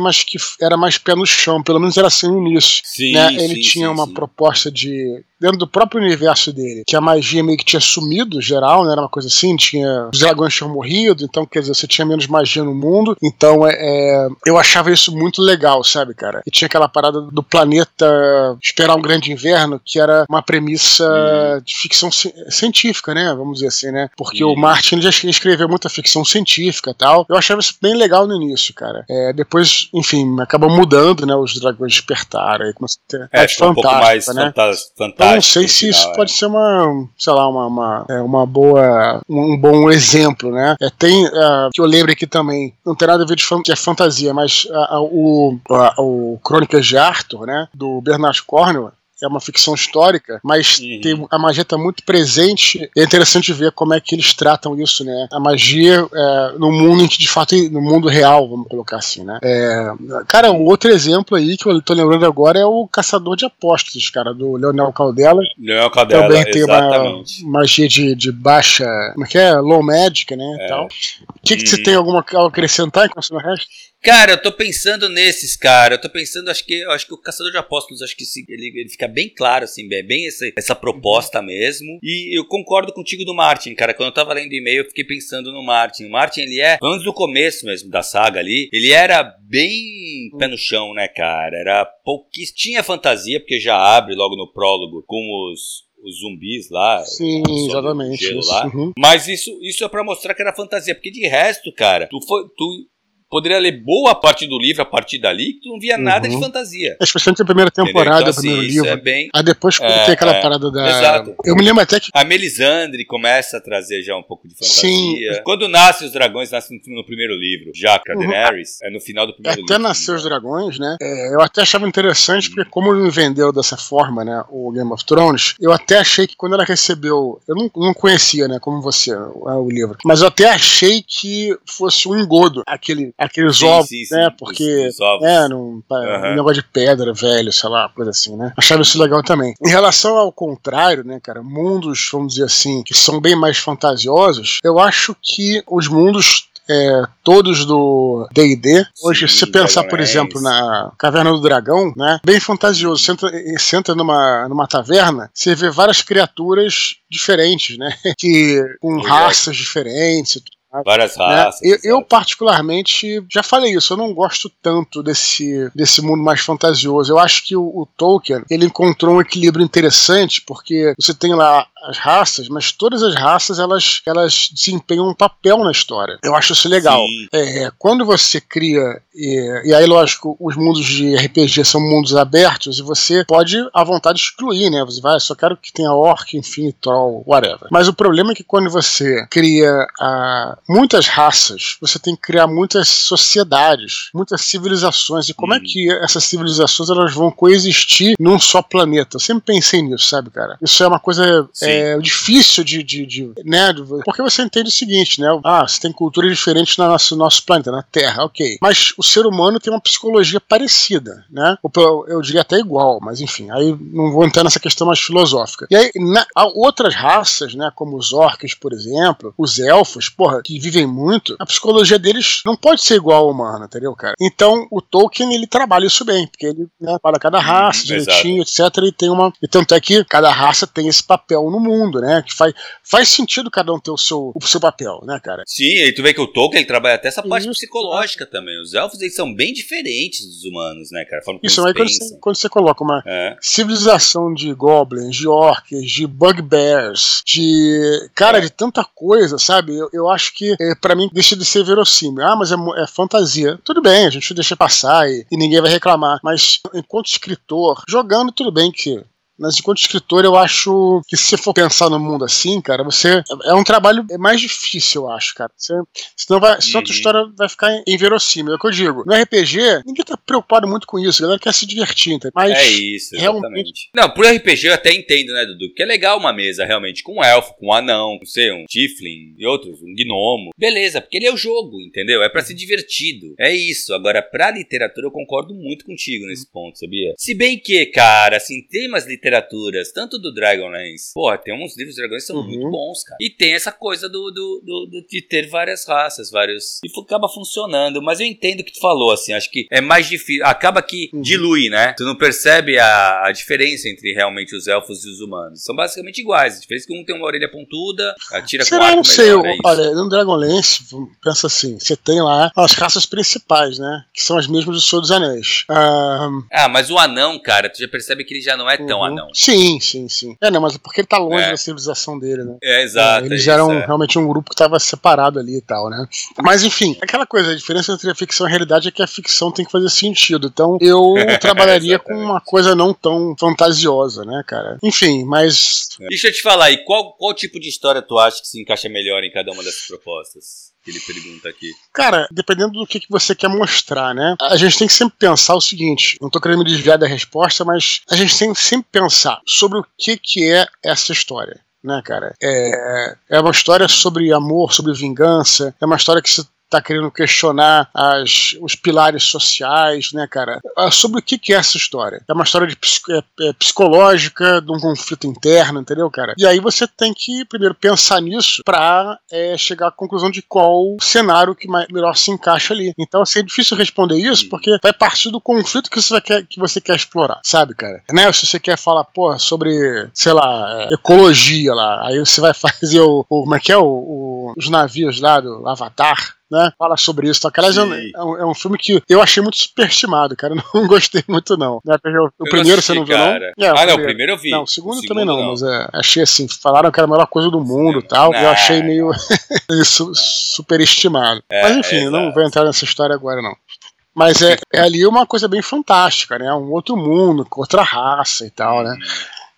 mas que era mais pé no chão, pelo menos era assim no início. Sim, né? Ele sim, tinha sim, uma proposta de dentro do próprio universo dele, que a magia meio que tinha sumido, geral, né? Era uma coisa assim, tinha. Os dragões tinham morrido, então, quer dizer, você tinha menos magia no mundo. Então, é, é, eu achava isso muito legal, sabe, cara? E tinha aquela parada do planeta esperar um grande inverno, que era uma premissa hum. de ficção ci científica, né? Vamos dizer assim, né? Porque hum. o Martin já escreveu muita ficção científica e tal. Eu achava isso bem legal no início, cara. É, depois, enfim, acabou mudando, né? Os dragões despertaram. Aí começou a ter. É, um pouco mais né? fantástico não sei se isso pode ser uma, sei lá, uma, uma, é, uma boa, um bom exemplo, né? É, tem, uh, que eu lembro aqui também, não tem nada a ver de que é fantasia, mas uh, uh, o, o Crônicas de Arthur, né? Do Bernard Cornwell, é uma ficção histórica, mas uhum. tem, a magia está muito presente. É interessante ver como é que eles tratam isso, né? A magia é, no mundo de fato, no mundo real, vamos colocar assim, né? É, cara, um outro exemplo aí que eu tô lembrando agora é o Caçador de Apóstolos, cara, do Leonel Caldela. Leonel Caldela, Também tem exatamente. uma magia de, de baixa, como é que é? Low magic, né? É. Tal. O que, que uhum. você tem alguma a acrescentar em relação ao resto? Cara, eu tô pensando nesses, cara. Eu tô pensando, acho que acho que o Caçador de Apóstolos, acho que ele, ele fica bem claro, assim, bem, bem essa, essa proposta mesmo. E eu concordo contigo do Martin, cara. Quando eu tava lendo o e-mail, eu fiquei pensando no Martin. O Martin, ele é, antes do começo mesmo da saga ali, ele era bem pé no chão, né, cara? Era pouquíssimo. Tinha fantasia, porque já abre logo no prólogo com os, os zumbis lá. Sim, exatamente. Isso. Lá. Uhum. Mas isso, isso é para mostrar que era fantasia, porque de resto, cara, tu, foi, tu poderia ler boa parte do livro a partir dali, que tu não via uhum. nada de uhum. fantasia. É, especialmente a primeira temporada, então, assim, o primeiro livro. É bem... Aí depois é, tem aquela é, parada da. Exato. Eu me lembro até que. A Melisandre começa a trazer já um pouco de fantasia. Sim. Quando nasce os dragões, nasce no primeiro livro. Já a uhum. Daenerys, é no final do primeiro até livro. Até nascer os dragões, né? É, eu até achava interessante, porque como me vendeu dessa forma, né? O Game of Thrones, eu até achei que quando ela recebeu. Eu não, não conhecia, né? Como você, o livro. Mas eu até achei que fosse um engodo aquele, aqueles sim, ovos, sim, né? Sim, porque. Os, os ovos. É, num, uhum. um negócio de pedra velho, sei lá, coisa assim, né? Achava isso legal também. Em relação ao contrário, né, cara? Mundos, vamos dizer assim, que são bem mais fantasiosos, eu acho que os mundos é, todos do D&D. Hoje, Sim, se pensar, por exemplo, na Caverna do Dragão, né? Bem fantasioso. Você entra, você entra numa, numa taverna, você vê várias criaturas diferentes, né? Que, com raças diferentes Várias né? raças. Né? Eu, eu, particularmente, já falei isso, eu não gosto tanto desse, desse mundo mais fantasioso. Eu acho que o, o Tolkien, ele encontrou um equilíbrio interessante, porque você tem lá as raças, mas todas as raças elas, elas desempenham um papel na história. Eu acho isso legal. É, quando você cria, e, e, aí lógico, os mundos de RPG são mundos abertos e você pode à vontade excluir, né? Você vai, só quero que tenha orc, enfim, troll, whatever. Mas o problema é que quando você cria a, muitas raças, você tem que criar muitas sociedades, muitas civilizações. E como é que essas civilizações elas vão coexistir num só planeta? Eu sempre pensei nisso, sabe, cara? Isso é uma coisa. É, é difícil de, de, de, né, porque você entende o seguinte, né? Ah, você tem culturas diferentes no nosso, nosso planeta, na Terra, ok. Mas o ser humano tem uma psicologia parecida, né? Eu, eu diria até igual, mas enfim, aí não vou entrar nessa questão mais filosófica. E aí, na, outras raças, né, como os orcs, por exemplo, os elfos, porra, que vivem muito, a psicologia deles não pode ser igual ao humano, entendeu, cara? Então, o Tolkien, ele trabalha isso bem, porque ele né, fala cada raça, hum, direitinho, etc, e tem uma... E tanto é que cada raça tem esse papel no mundo, né? Que faz, faz sentido cada um ter o seu, o seu papel, né, cara? Sim, e tu vê que o Tolkien ele trabalha até essa parte Isso. psicológica também. Os elfos eles são bem diferentes dos humanos, né, cara? Isso, aí quando você, quando você, coloca uma é. civilização de goblins, de orcs, de bugbears, de. Cara, é. de tanta coisa, sabe? Eu, eu acho que é, para mim deixa de ser verossímil. Ah, mas é, é, fantasia. Tudo bem, a gente deixa passar e, e ninguém vai reclamar. Mas enquanto escritor, jogando, tudo bem que mas enquanto escritor, eu acho que se você for pensar no mundo assim, cara, você. É um trabalho mais difícil, eu acho, cara. Você, senão, vai, senão a tua uhum. história vai ficar inverossímil. É o que eu digo. No RPG, ninguém tá preocupado muito com isso. A galera quer se divertir, entendeu? Mas é isso, exatamente. Realmente... Não, por RPG eu até entendo, né, Dudu? Que é legal uma mesa realmente com um elfo, com um anão, com sei, um tiefling e outros, um gnomo. Beleza, porque ele é o jogo, entendeu? É para ser divertido. É isso. Agora, pra literatura, eu concordo muito contigo nesse ponto, sabia? Se bem que, cara, assim, tem umas literaturas literaturas, tanto do Dragonlance, pô, tem uns livros de dragões que são uhum. muito bons, cara. E tem essa coisa do, do, do, do, de ter várias raças, vários. E acaba funcionando. Mas eu entendo o que tu falou, assim, acho que é mais difícil. Acaba que uhum. dilui, né? Tu não percebe a, a diferença entre realmente os elfos e os humanos. São basicamente iguais. A diferença é que um tem uma orelha pontuda, atira Será, com arco não sei, melhor, é olha, no Dragonlance, pensa assim, você tem lá as raças principais, né? Que são as mesmas do Senhor dos Anéis. Um... Ah, mas o anão, cara, tu já percebe que ele já não é tão uhum. anão. Sim, sim, sim. É, não, mas é porque ele tá longe é. da civilização dele, né? É, exato. É, eles é eram é. realmente um grupo que tava separado ali e tal, né? Mas enfim, aquela coisa, a diferença entre a ficção e a realidade é que a ficção tem que fazer sentido. Então eu trabalharia com uma coisa não tão fantasiosa, né, cara? Enfim, mas. Deixa eu te falar aí, qual, qual tipo de história tu acha que se encaixa melhor em cada uma dessas propostas? Que ele pergunta aqui? Cara, dependendo do que, que você quer mostrar, né? A gente tem que sempre pensar o seguinte: não tô querendo me desviar da resposta, mas a gente tem que sempre pensar sobre o que, que é essa história né, cara? É, é uma história sobre amor, sobre vingança, é uma história que se está querendo questionar as, os pilares sociais, né, cara? Ah, sobre o que, que é essa história? É uma história de, é, é, psicológica, de um conflito interno, entendeu, cara? E aí você tem que primeiro pensar nisso para é, chegar à conclusão de qual cenário que mais, melhor se encaixa ali. Então, assim, é difícil responder isso porque vai partir do conflito que você quer, que você quer explorar, sabe, cara? Né? Se você quer falar, pô, sobre, sei lá, é, ecologia lá, aí você vai fazer o, o como é que é, o, o, os navios lá do Avatar, né? Fala sobre isso. Aliás, é um, é um filme que eu achei muito superestimado, cara. Não gostei muito, não. Né? O, primeiro assisti, você não viu, cara. não? É, ah, não, o primeiro eu vi. Não, o segundo, o segundo também não, não. mas é, achei assim, falaram que era a melhor coisa do mundo e tal. Não. Eu achei meio superestimado. É, mas enfim, é, não vou entrar nessa história agora, não. Mas é, é, ali uma coisa bem fantástica, né? Um outro mundo, outra raça e tal, né?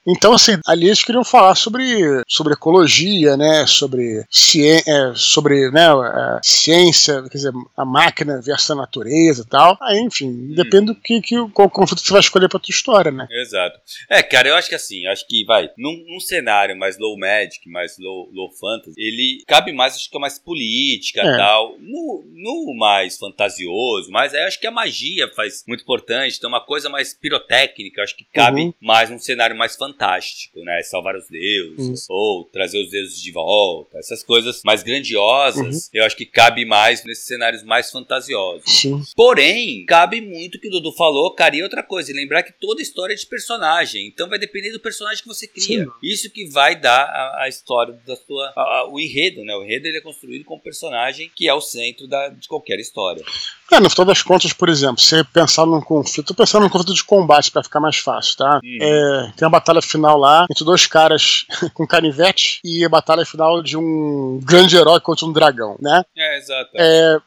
Então, assim, ali eles queriam falar sobre, sobre ecologia, né? Sobre, ciência, é, sobre né, a ciência, quer dizer, a máquina versus a natureza e tal. Aí, enfim, hum. depende do que, que qual conflito você vai escolher pra tua história, né? Exato. É, cara, eu acho que assim, acho que vai, num, num cenário mais low magic, mais low, low fantasy, ele cabe mais, acho que é mais política e é. tal. No, no mais fantasioso, mas aí acho que a magia faz muito importante, então uma coisa mais pirotécnica, acho que cabe uhum. mais num cenário mais fantástico fantástico, né? Salvar os deuses, uhum. ou trazer os deuses de volta, essas coisas mais grandiosas, uhum. eu acho que cabe mais nesses cenários mais fantasiosos. Sim. Porém, cabe muito que o Dudu falou, cara, e outra coisa, lembrar que toda história é de personagem, então vai depender do personagem que você cria. Sim. Isso que vai dar a, a história da sua. A, a, o enredo, né? O enredo ele é construído com o personagem que é o centro da, de qualquer história. É, no final das contas, por exemplo, você pensar num conflito, pensando num conflito de combate para ficar mais fácil, tá? Uhum. É, tem a batalha final lá entre dois caras com canivete e a batalha final de um grande herói contra um dragão, né? É, exato. É,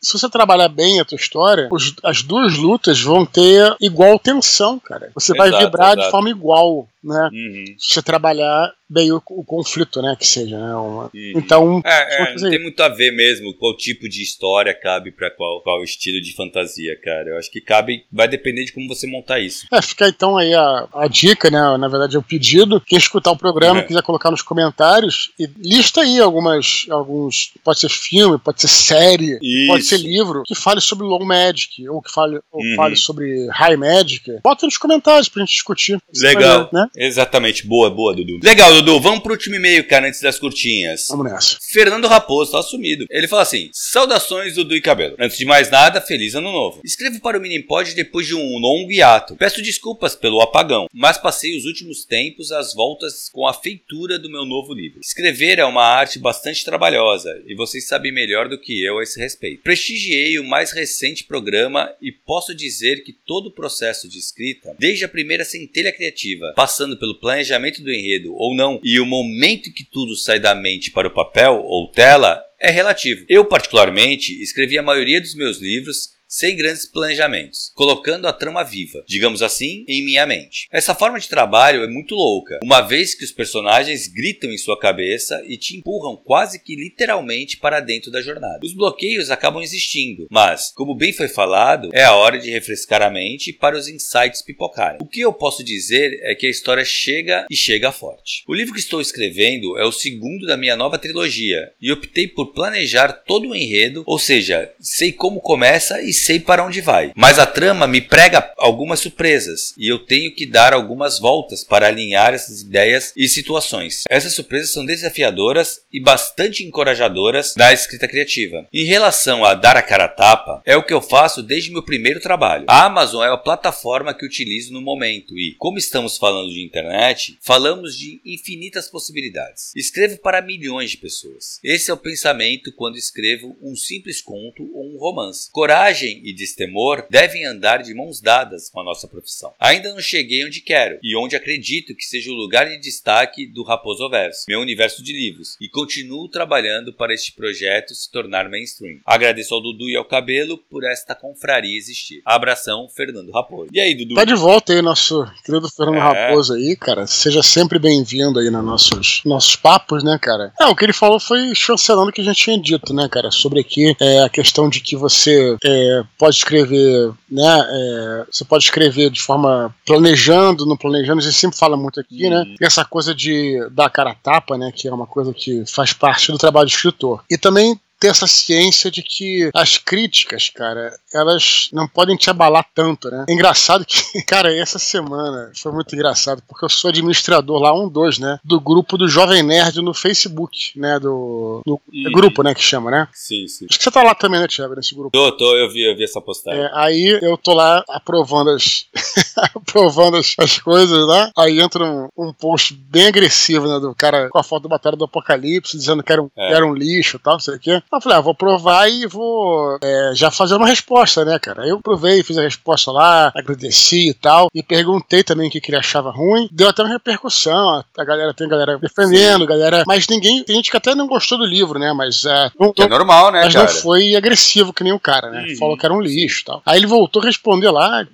se você trabalhar bem a tua história, os, as duas lutas vão ter igual tensão, cara. Você exato, vai vibrar exato. de forma igual né? Uhum. Se você trabalhar bem o, o, conflito, né? Que seja, né? Uma... Uhum. Então. É, é, tem muito a ver mesmo qual tipo de história cabe para qual, qual estilo de fantasia, cara. Eu acho que cabe, vai depender de como você montar isso. É, fica então aí a, a dica, né? Na verdade, é o pedido. Quem escutar o programa, uhum. quiser colocar nos comentários e lista aí algumas. alguns. Pode ser filme, pode ser série, isso. pode ser livro, que fale sobre Low Magic, ou que fale, ou uhum. fale sobre High Magic. Bota nos comentários pra gente discutir. Legal. né? Exatamente. Boa, boa, Dudu. Legal, Dudu. Vamos pro último e-mail, cara, antes das curtinhas. Vamos nessa. Fernando Raposo, tá assumido. Ele fala assim: Saudações, Dudu e Cabelo. Antes de mais nada, feliz ano novo. Escrevo para o Minipod depois de um longo hiato. Peço desculpas pelo apagão, mas passei os últimos tempos às voltas com a feitura do meu novo livro. Escrever é uma arte bastante trabalhosa e vocês sabem melhor do que eu a esse respeito. Prestigiei o mais recente programa e posso dizer que todo o processo de escrita, desde a primeira centelha criativa, passando passando pelo planejamento do enredo ou não, e o momento que tudo sai da mente para o papel ou tela é relativo. Eu, particularmente, escrevi a maioria dos meus livros sem grandes planejamentos, colocando a trama viva, digamos assim, em minha mente. Essa forma de trabalho é muito louca, uma vez que os personagens gritam em sua cabeça e te empurram quase que literalmente para dentro da jornada. Os bloqueios acabam existindo, mas, como bem foi falado, é a hora de refrescar a mente para os insights pipocarem. O que eu posso dizer é que a história chega e chega forte. O livro que estou escrevendo é o segundo da minha nova trilogia e optei por planejar todo o enredo, ou seja, sei como começa e sei para onde vai. Mas a trama me prega algumas surpresas e eu tenho que dar algumas voltas para alinhar essas ideias e situações. Essas surpresas são desafiadoras e bastante encorajadoras na escrita criativa. Em relação a dar a cara a tapa, é o que eu faço desde meu primeiro trabalho. A Amazon é a plataforma que utilizo no momento e, como estamos falando de internet, falamos de infinitas possibilidades. Escrevo para milhões de pessoas. Esse é o pensamento quando escrevo um simples conto ou um romance. Coragem coragem e destemor devem andar de mãos dadas com a nossa profissão. Ainda não cheguei onde quero e onde acredito que seja o lugar de destaque do Raposo Verso, meu universo de livros, e continuo trabalhando para este projeto se tornar mainstream. Agradeço ao Dudu e ao Cabelo por esta confraria existir. Abração, Fernando Raposo. E aí, Dudu? Tá de volta aí, nosso querido Fernando é. Raposo aí, cara. Seja sempre bem-vindo aí nos nossos, nossos papos, né, cara? É, o que ele falou foi chancelando o que a gente tinha dito, né, cara? Sobre aqui é, a questão de que você é, pode escrever, né? É, você pode escrever de forma planejando, não planejando, a gente sempre fala muito aqui, né? uhum. né? Essa coisa de dar cara a tapa, né? Que é uma coisa que faz parte do trabalho do escritor. E também ter essa ciência de que as críticas, cara, elas não podem te abalar tanto, né? É engraçado que, cara, essa semana foi muito engraçado, porque eu sou administrador lá, um, dois, né? Do grupo do Jovem Nerd no Facebook, né? Do, do e... grupo, né? Que chama, né? Sim, sim. Acho que você tá lá também, né, Thiago, nesse grupo. Tô, tô, eu vi, eu vi essa postagem. É, aí eu tô lá aprovando as, aprovando as, as coisas lá, aí entra um, um post bem agressivo, né? Do cara com a foto do Batalha do Apocalipse, dizendo que era um, é. era um lixo e tal, não sei o quê. Eu falei, ah, vou provar e vou é, já fazer uma resposta, né, cara? Eu provei, fiz a resposta lá, agradeci e tal, e perguntei também o que, que ele achava ruim. Deu até uma repercussão, a galera tem galera defendendo, Sim. galera. Mas ninguém. Tem gente que até não gostou do livro, né? Mas. É, não, que é normal, né? Mas cara? não foi agressivo que nem o cara, né? Uhum. Falou que era um lixo e tal. Aí ele voltou a responder lá,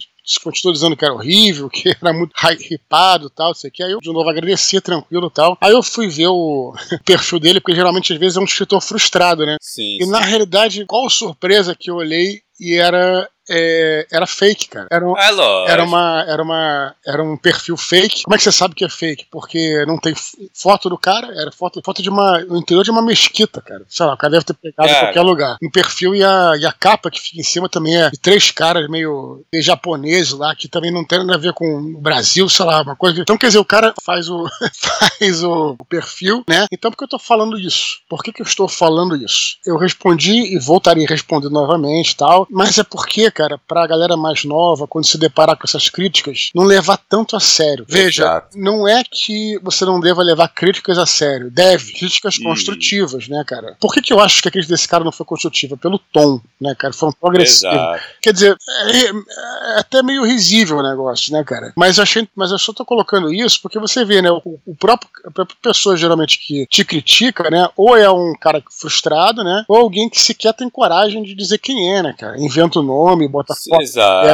continuou dizendo que era horrível, que era muito hypado e tal, sei que. Aí eu de novo agradeci, tranquilo e tal. Aí eu fui ver o perfil dele, porque geralmente às vezes é um escritor frustrado, né? Sim. E sim. na realidade, qual surpresa que eu olhei e era é, era fake, cara. Era, um, é era, uma, era, uma, era um perfil fake. Como é que você sabe que é fake? Porque não tem foto do cara, era foto, foto de uma, no interior de uma mesquita, cara. Sei lá, o cara deve ter pegado em qualquer lugar. Um perfil e a, e a capa que fica em cima também é de três caras meio, meio japoneses lá, que também não tem nada a ver com o Brasil, sei lá, uma coisa. Então, quer dizer, o cara faz o, faz o, o perfil, né? Então, por que eu tô falando isso? Por que, que eu estou falando isso? Eu respondi e voltaria a responder novamente e tal, mas é porque, cara, pra galera mais nova, quando se deparar com essas críticas, não levar tanto a sério. Veja, Exato. não é que você não deva levar críticas a sério. Deve. Críticas construtivas, né, cara? Por que, que eu acho que a crítica desse cara não foi construtiva? Pelo tom, né, cara? Foi um tom agressivo. Exato. Quer dizer, é, é, até meio risível o negócio, né, cara? Mas, achei, mas eu só tô colocando isso porque você vê, né, o, o próprio, a própria pessoa geralmente que te critica, né, ou é um cara frustrado, né, ou alguém que sequer tem coragem de dizer quem é, né, cara? Inventa o nome, bota foto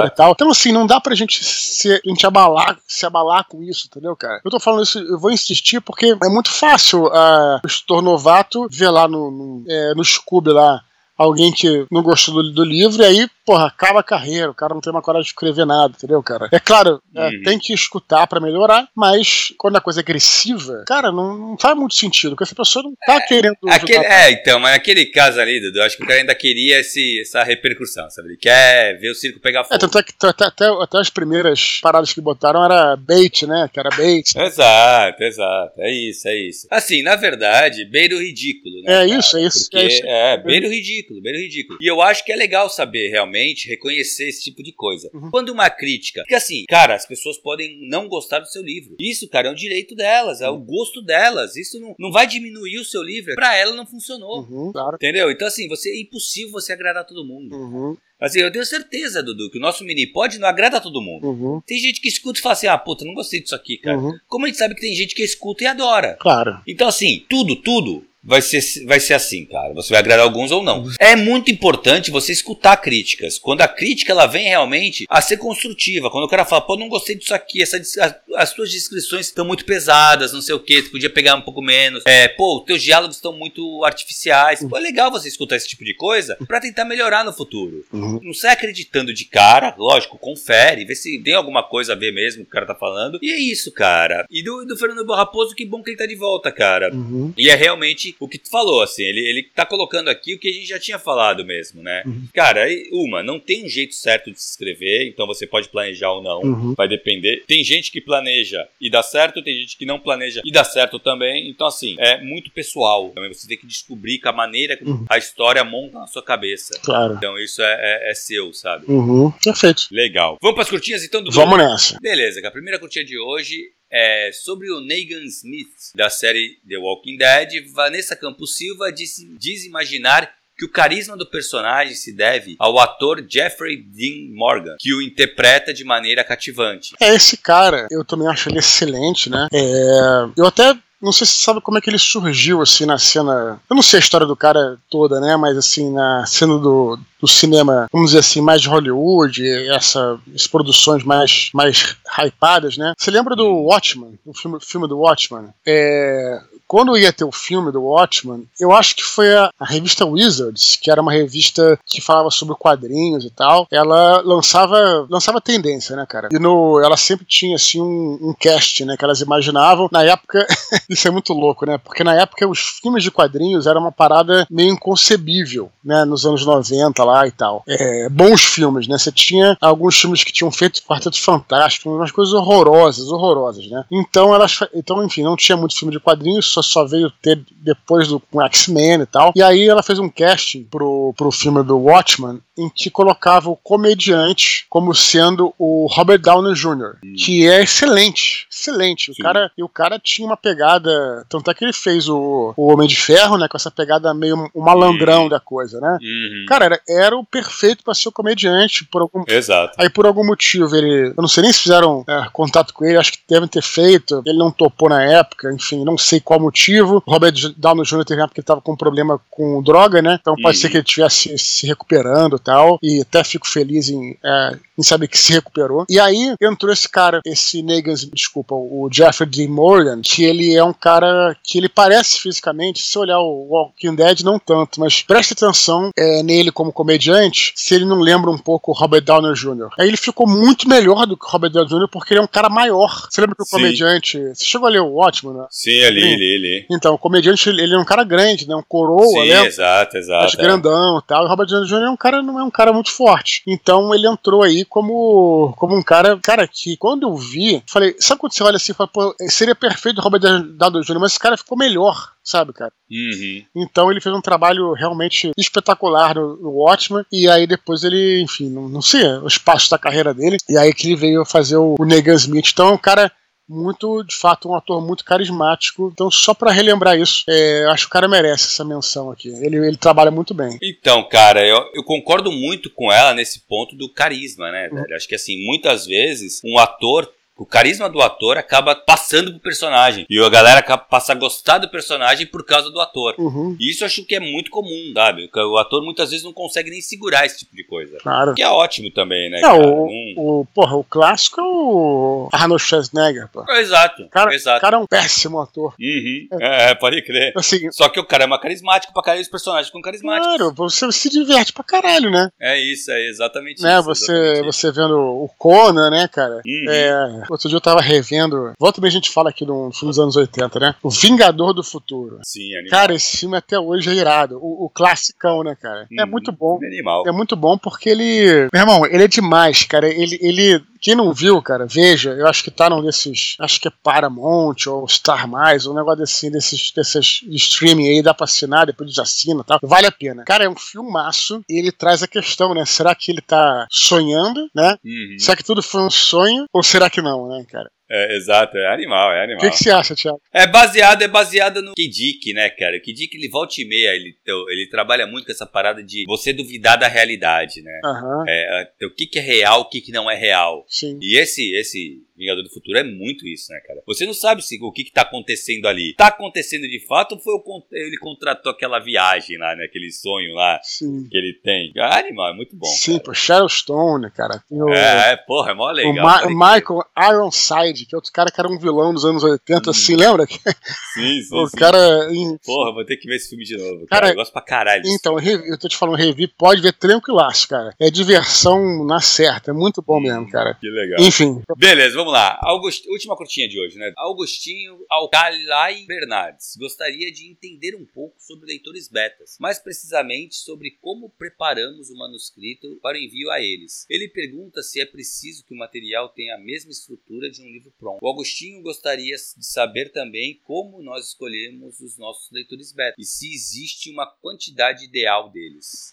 e tal. Então, assim, não dá pra gente se, a gente abalar, se abalar com isso, entendeu, cara? Eu tô falando isso, eu vou insistir porque é muito fácil uh, o estor novato ver lá no, no, é, no Scooby lá alguém que não gostou do, do, livro, e aí, porra, acaba a carreira, o cara não tem uma coragem de escrever nada, entendeu, cara? É claro, é, uhum. tem que escutar para melhorar, mas quando a coisa é agressiva, cara, não, não faz muito sentido, porque essa pessoa não tá é, querendo. Aquele, é, então, mas aquele caso ali, Dudu, eu acho que o cara ainda queria esse, essa repercussão, sabe? Ele quer ver o circo pegar é, fogo. É, tanto é que até, até, até as primeiras paradas que botaram era bait, né? Que era bait. Exato, exato. É isso, é isso. Assim, na verdade, beiro ridículo, né? É cara? isso, é isso. Porque, é, isso. é beiro ridículo ridículo, bem ridículo. E eu acho que é legal saber realmente reconhecer esse tipo de coisa. Uhum. Quando uma crítica, porque assim, cara, as pessoas podem não gostar do seu livro. Isso, cara, é um direito delas, é o uhum. gosto delas. Isso não, não vai diminuir o seu livro. Pra ela não funcionou. Uhum, claro. Entendeu? Então, assim, você é impossível você agradar todo mundo. Uhum. Assim, eu tenho certeza, Dudu, que o nosso mini pod não agrada a todo mundo. Uhum. Tem gente que escuta e fala assim: ah, puta, não gostei disso aqui, cara. Uhum. Como a gente sabe que tem gente que escuta e adora? Claro. Então, assim, tudo, tudo vai ser, vai ser assim, cara. Você vai agradar alguns ou não. É muito importante você escutar críticas. Quando a crítica ela vem realmente a ser construtiva. Quando o cara fala, pô, não gostei disso aqui, essa, as tuas descrições estão muito pesadas, não sei o que, tu podia pegar um pouco menos. É, pô, teus diálogos estão muito artificiais. Pô, é legal você escutar esse tipo de coisa para tentar melhorar no futuro. Uhum. Não sai acreditando de cara, lógico, confere, vê se tem alguma coisa a ver mesmo que o cara tá falando. E é isso, cara. E do, do Fernando Raposo, que bom que ele tá de volta, cara. Uhum. E é realmente o que tu falou, assim, ele, ele tá colocando aqui o que a gente já tinha falado mesmo, né? Uhum. Cara, uma, não tem um jeito certo de se escrever, então você pode planejar ou não, uhum. vai depender. Tem gente que planeja e dá certo, tem gente que não planeja e dá certo também, então assim, é muito pessoal. Também você tem que descobrir com a maneira que uhum. a história monta na sua cabeça. Claro. Então isso é, é, é seu, sabe? Uhum. Perfeito. Legal. Vamos para as curtinhas então, Dudu? Vamos nessa. Beleza, a primeira curtinha de hoje é, sobre o Negan Smith da série The Walking Dead, Vanessa Campos Silva diz, diz imaginar que o carisma do personagem se deve ao ator Jeffrey Dean Morgan, que o interpreta de maneira cativante. É, esse cara, eu também acho ele excelente, né? É, eu até não sei se você sabe como é que ele surgiu, assim, na cena. Eu não sei a história do cara toda, né? Mas, assim, na cena do, do cinema, vamos dizer assim, mais de Hollywood, essa, essas produções mais, mais hypadas, né? Você lembra do Watchman, do filme, filme do Watchman? É, quando ia ter o filme do Watchmen, eu acho que foi a, a, revista Wizards, que era uma revista que falava sobre quadrinhos e tal, ela lançava lançava tendência, né, cara? E no, ela sempre tinha, assim, um, um cast, né, que elas imaginavam. Na época, isso é muito louco, né? Porque na época os filmes de quadrinhos eram uma parada meio inconcebível, né, nos anos 90 lá e tal. É, bons filmes, né? Você tinha alguns filmes que tinham feito Quarteto Fantástico, umas coisas horrorosas, horrorosas, né? Então elas, então enfim, não tinha muito filme de quadrinhos, só, só veio ter depois do X-Men e tal. E aí ela fez um casting pro, pro filme do Watchmen em que colocava o comediante como sendo o Robert Downey Jr., hum. que é excelente, excelente. O cara, e o cara tinha uma pegada, tanto é que ele fez o, o Homem de Ferro, né, com essa pegada meio um malandrão uhum. da coisa, né? Uhum. Cara, era, era o perfeito para ser o comediante por algum Exato. Aí por algum motivo ele, eu não sei nem se fizeram é, contato com ele, acho que devem ter feito. Ele não topou na época, enfim, não sei qual motivo. O Robert Downey Jr. teve época que ele tava com um problema com droga, né? Então pode uhum. ser que ele estivesse se recuperando tal, e até fico feliz em, é, em saber que se recuperou. E aí entrou esse cara, esse Negan, desculpa, o Jeffrey D. Morgan, que ele é um cara que ele parece fisicamente, se olhar o Walking Dead, não tanto, mas preste atenção é, nele como comediante, se ele não lembra um pouco o Robert Downey Jr. Aí ele ficou muito melhor do que o Robert Downey Jr. porque ele é um cara maior. Você lembra que o Sim. comediante. Você chegou a ler o ótimo, né? Sim, ali, ali, ali. Então, o comediante, ele é um cara grande, né? Um coroa, Sim, né? exato, exato. Mas é. grandão e tal. E o Robert Downey Jr. é um cara, não é um cara muito forte. Então ele entrou aí como, como um cara, cara, que quando eu vi, falei, sabe quando você olha assim e fala, pô, seria perfeito o Robert Downey Jr., mas esse cara ficou melhor sabe, cara? Uhum. Então ele fez um trabalho realmente espetacular no, no Watchmen, e aí depois ele, enfim, não, não sei os passos da carreira dele, e aí que ele veio fazer o, o Negan Smith. Então é um cara muito, de fato, um ator muito carismático. Então, só para relembrar isso, é, acho que o cara merece essa menção aqui. Ele, ele trabalha muito bem. Então, cara, eu, eu concordo muito com ela nesse ponto do carisma, né, velho? Uhum. Acho que, assim, muitas vezes um ator o carisma do ator acaba passando pro personagem. E a galera acaba, passa a gostar do personagem por causa do ator. Uhum. E isso eu acho que é muito comum, sabe? O ator muitas vezes não consegue nem segurar esse tipo de coisa. Claro. Que é ótimo também, né? Não, o, o, porra, o clássico é o Arnold Schwarzenegger, pô. Exato. Cara, exato. O cara é um péssimo ator. Uhum. É. é, pode crer. Assim, Só que o cara é uma carismático pra caralho, os personagens ficam carismáticos. Claro, você se diverte pra caralho, né? É isso, é exatamente né? isso. Você, exatamente você vendo o Conan, né, cara? Uhum. É, outro dia eu tava revendo. Volta bem a gente fala aqui do filme dos anos 80, né? O Vingador do Futuro. Sim, animal. Cara, esse filme até hoje é irado. O, o classicão, né, cara? Hum, é uhum. muito bom. Animal. É muito bom porque ele. Meu irmão, ele é demais, cara. Ele. ele quem não viu, cara, veja. Eu acho que tá num desses. Acho que é Paramount ou Star Mais, um negócio assim, desses, desses streaming aí, dá pra assinar, depois assina e tal. Vale a pena. Cara, é um filmaço e ele traz a questão, né? Será que ele tá sonhando, né? Uhum. Será que tudo foi um sonho ou será que não, né, cara? É, exato, é animal, é animal. O que, que, você acha, Thiago? É baseado, é baseado no Kidik, né, cara? O Kidik, ele volta e meia, ele, ele trabalha muito com essa parada de você duvidar da realidade, né? Uhum. É, o que, que é real, o que, que não é real. Sim. E esse, esse Vingador do Futuro é muito isso, né, cara? Você não sabe se, o que, que tá acontecendo ali. Tá acontecendo de fato ou foi o, ele contratou aquela viagem lá, né? Aquele sonho lá Sim. que ele tem. Ah, animal, é muito bom. Sim, cara. pô, Stone, cara. O, é, é, porra, é mó legal. O, Ma Michael Ironside, que é outro cara que era um vilão dos anos 80, hum. assim, lembra? Sim, sim. o sim. cara. Porra, vou ter que ver esse filme de novo. Cara, cara eu gosto pra caralho. Então, eu tô te falando, revi, pode ver tranquilaço, cara. É diversão na certa, é muito bom hum, mesmo, cara. Que legal. Enfim. Beleza, vamos lá. August... Última curtinha de hoje, né? Augustinho Alcalai Bernardes gostaria de entender um pouco sobre leitores betas, mais precisamente sobre como preparamos o manuscrito para o envio a eles. Ele pergunta se é preciso que o material tenha a mesma estrutura de um livro pronto. O Agostinho gostaria de saber também como nós escolhemos os nossos leitores beta e se existe uma quantidade ideal deles.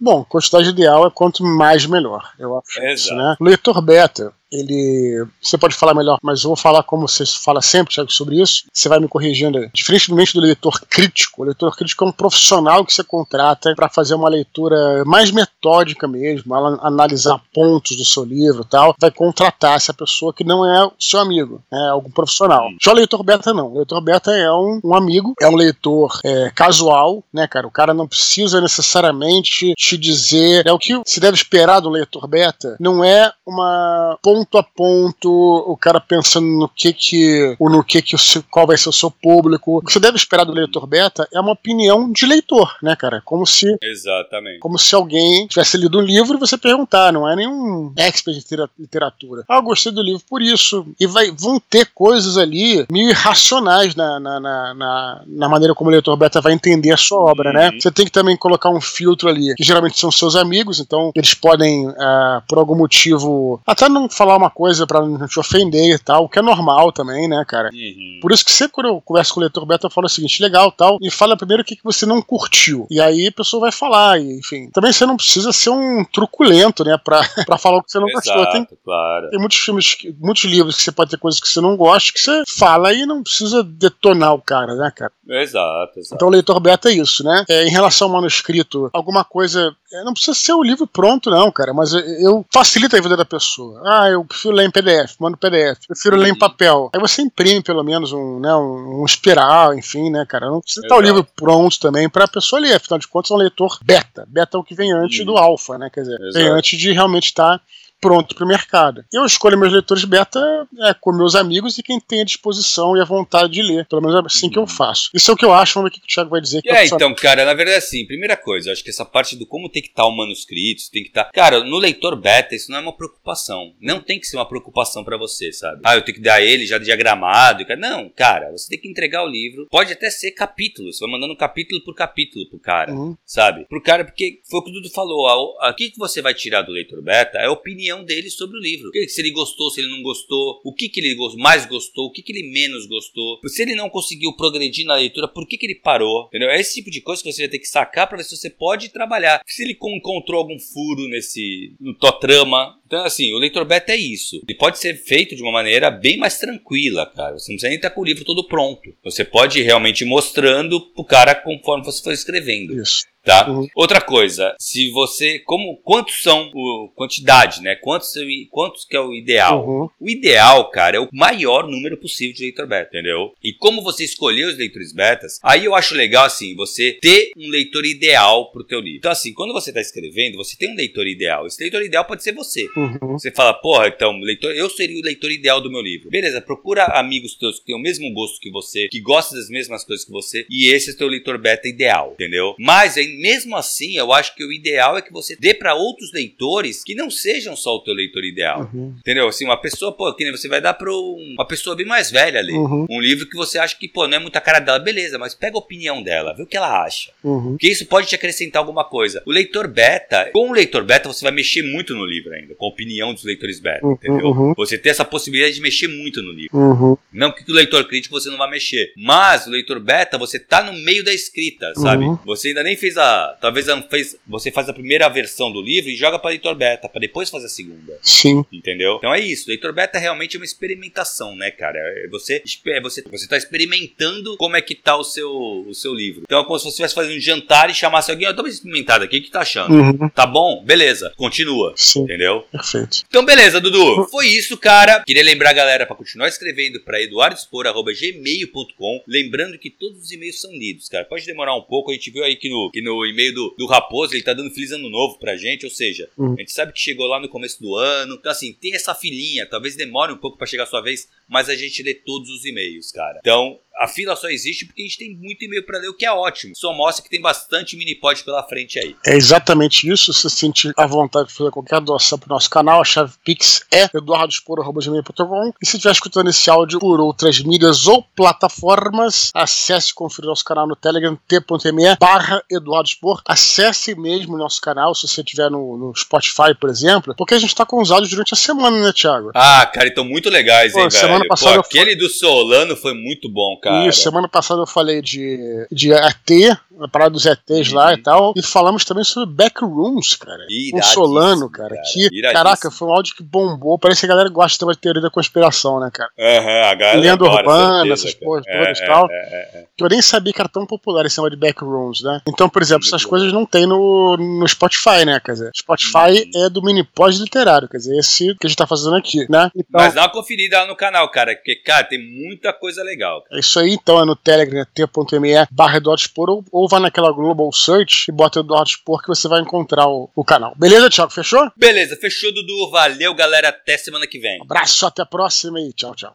Bom, quantidade ideal é quanto mais melhor, eu acho. Exato. Isso, né? Leitor beta, ele. Você pode falar melhor, mas eu vou falar como você fala sempre, Thiago, sobre isso. Você vai me corrigindo. Diferentemente do leitor crítico, o leitor crítico é um profissional que você contrata para fazer uma leitura mais metódica mesmo, analisar pontos do seu livro e tal. Vai contratar essa pessoa que não é seu amigo, é algum profissional. Já o leitor beta não. O leitor beta é um, um amigo, é um leitor é, casual, né, cara? O cara não precisa necessariamente te dizer. É o que se deve esperar do leitor beta, não é uma ponto a ponto, o cara pensando no que que, ou no que que, qual vai ser o seu público. O que você deve esperar do leitor beta é uma opinião de leitor, né, cara? Como se. Exatamente. Como se alguém tivesse lido um livro e você perguntar, não é nenhum expert de literatura. Ah, eu gostei do livro por isso. E vai, vão ter coisas ali meio irracionais na, na, na, na, na maneira como o leitor beta vai entender a sua obra, né? uhum. né? Você tem que também colocar um filtro ali, que geralmente são seus amigos, então eles podem, uh, por algum motivo, até não falar uma coisa para não te ofender e tal, o que é normal também, né, cara? Uhum. Por isso que sempre quando eu converso com o leitor beta, eu falo o seguinte: legal tal, e fala primeiro o que, que você não curtiu. E aí a pessoa vai falar, e, enfim. Também você não precisa ser um truculento, né, pra, pra falar o que você não Exato, gostou. Tem, claro. tem muitos filmes, muitos livros que você pode ter coisas que você não gosta, que você fala e não precisa detonar o cara, né, cara? Exato, exato. Então o leitor beta é isso, né? É, em relação ao manuscrito, alguma coisa. É, não precisa ser o livro pronto, não, cara, mas eu facilita a vida da pessoa. Ah, eu prefiro ler em PDF, mando PDF, prefiro ler em papel. Aí você imprime pelo menos um, né, um, um espiral, enfim, né, cara? Não precisa estar o livro pronto também para a pessoa ler, afinal de contas é um leitor beta. Beta é o que vem antes uhum. do alfa, né? Quer dizer, Exato. vem antes de realmente estar pronto para o mercado. Eu escolho meus leitores beta é, com meus amigos e quem tem a disposição e a vontade de ler. Pelo menos é assim que eu uhum. faço. Isso é o que eu acho, vamos ver o que o Thiago vai dizer. É, então, cara, na verdade, assim, primeira coisa, acho que essa parte do como tem que estar tá o manuscrito, tem que estar. Tá... Cara, no leitor beta, isso não é uma preocupação. Não tem que ser uma preocupação para você, sabe? Ah, eu tenho que dar ele já diagramado. Não, cara, você tem que entregar o livro. Pode até ser capítulo. Você vai mandando capítulo por capítulo pro cara, uhum. sabe? Pro cara, porque foi o que o Dudu falou. O que você vai tirar do leitor beta é a opinião dele sobre o livro. Se ele gostou, se ele não gostou, o que, que ele mais gostou, o que, que ele menos gostou. Se ele não conseguiu progredir na leitura, por que, que ele parou? Entendeu? É esse tipo de coisa que você vai ter que sacar para ver se você pode trabalhar. Se ele encontrou algum furo nesse no tua trama. Então, assim, o leitor beta é isso. Ele pode ser feito de uma maneira bem mais tranquila, cara. Você não precisa nem estar com o livro todo pronto. Você pode ir realmente mostrando pro cara conforme você for escrevendo. Isso. Tá? Uhum. Outra coisa, se você. como Quantos são o quantidade, né? Quantos, quantos que é o ideal? Uhum. O ideal, cara, é o maior número possível de leitor beta, entendeu? E como você escolheu os leitores betas, aí eu acho legal, assim, você ter um leitor ideal pro teu livro. Então, assim, quando você tá escrevendo, você tem um leitor ideal. Esse leitor ideal pode ser você. Uhum. Você fala, porra, então, leitor, eu seria o leitor ideal do meu livro. Beleza, procura amigos teus que têm o mesmo gosto que você, que gostam das mesmas coisas que você, e esse é o teu leitor beta ideal, entendeu? Mas mesmo assim, eu acho que o ideal é que você dê para outros leitores que não sejam só o teu leitor ideal. Uhum. Entendeu? Assim, uma pessoa, pô, que nem você vai dar para uma pessoa bem mais velha ali. Uhum. Um livro que você acha que, pô, não é muita cara dela, beleza, mas pega a opinião dela, vê o que ela acha. Uhum. Porque isso pode te acrescentar alguma coisa. O leitor beta, com o leitor beta, você vai mexer muito no livro ainda, com opinião dos leitores beta, uhum. entendeu? Uhum. Você tem essa possibilidade de mexer muito no livro. Uhum. Não que o leitor crítico você não vai mexer, mas o leitor beta, você tá no meio da escrita, sabe? Você ainda nem fez a talvez fez, você faz a primeira versão do livro e joga para leitor beta, para depois fazer a segunda. Sim. Entendeu? Então é isso. Leitor beta é realmente uma experimentação, né, cara? É você, é você, você tá experimentando como é que tá o seu, o seu livro. Então é como se você estivesse fazendo um jantar e chamasse alguém, ó, dá uma experimentada aqui, o que tá achando? Uhum. Tá bom? Beleza. Continua. Sim. Entendeu? Perfeito. Então beleza, Dudu. Foi isso, cara. Queria lembrar a galera para continuar escrevendo para eduardospor.gmail.com lembrando que todos os e-mails são lidos, cara. Pode demorar um pouco, a gente viu aí que no, que no e-mail do, do Raposo, ele tá dando feliz ano novo pra gente, ou seja, uhum. a gente sabe que chegou lá no começo do ano. Então, assim, tem essa filinha, talvez demore um pouco para chegar a sua vez, mas a gente lê todos os e-mails, cara. Então, a fila só existe porque a gente tem muito e-mail para ler, o que é ótimo. Só mostra que tem bastante mini pod pela frente aí. É exatamente isso. Se você sentir a vontade de fazer qualquer doação pro nosso canal, a chave Pix é eduardosporo.com. E se estiver escutando esse áudio por outras mídias ou plataformas, acesse e confira nosso canal no Telegram, t.me barra eduardospor. Acesse mesmo o nosso canal, se você estiver no, no, Spotify, por exemplo, porque a gente tá com os áudios durante a semana, né, Thiago? Ah, cara, então muito legais, Pô, hein, semana velho? Passada Pô, aquele do Solano foi muito bom, cara cara. Isso, semana passada eu falei de, de AT, a parada dos ETs uhum. lá e tal. E falamos também sobre Backrooms, cara. Com Solano, cara. cara. Que, caraca, foi um áudio que bombou. Parece que a galera gosta de teoria da conspiração, né, cara? Aham, a galera. Lenda urbana, essas porras é, todas e é, tal. É, é, que eu nem sabia que era tão popular esse negócio de Backrooms, né? Então, por exemplo, Muito essas bom. coisas não tem no, no Spotify, né? Quer dizer, Spotify uhum. é do mini pós literário, quer dizer, esse que a gente tá fazendo aqui, né? Então, Mas dá uma conferida lá no canal, cara, porque, cara, tem muita coisa legal. Cara. É isso aí, então, é no Telegram, t.me barra ou, ou ou vai naquela Global Search e bota Eduardo Spor que você vai encontrar o, o canal. Beleza, Thiago? Fechou? Beleza, fechou, Dudu. Valeu, galera. Até semana que vem. Um abraço, até a próxima e tchau, tchau.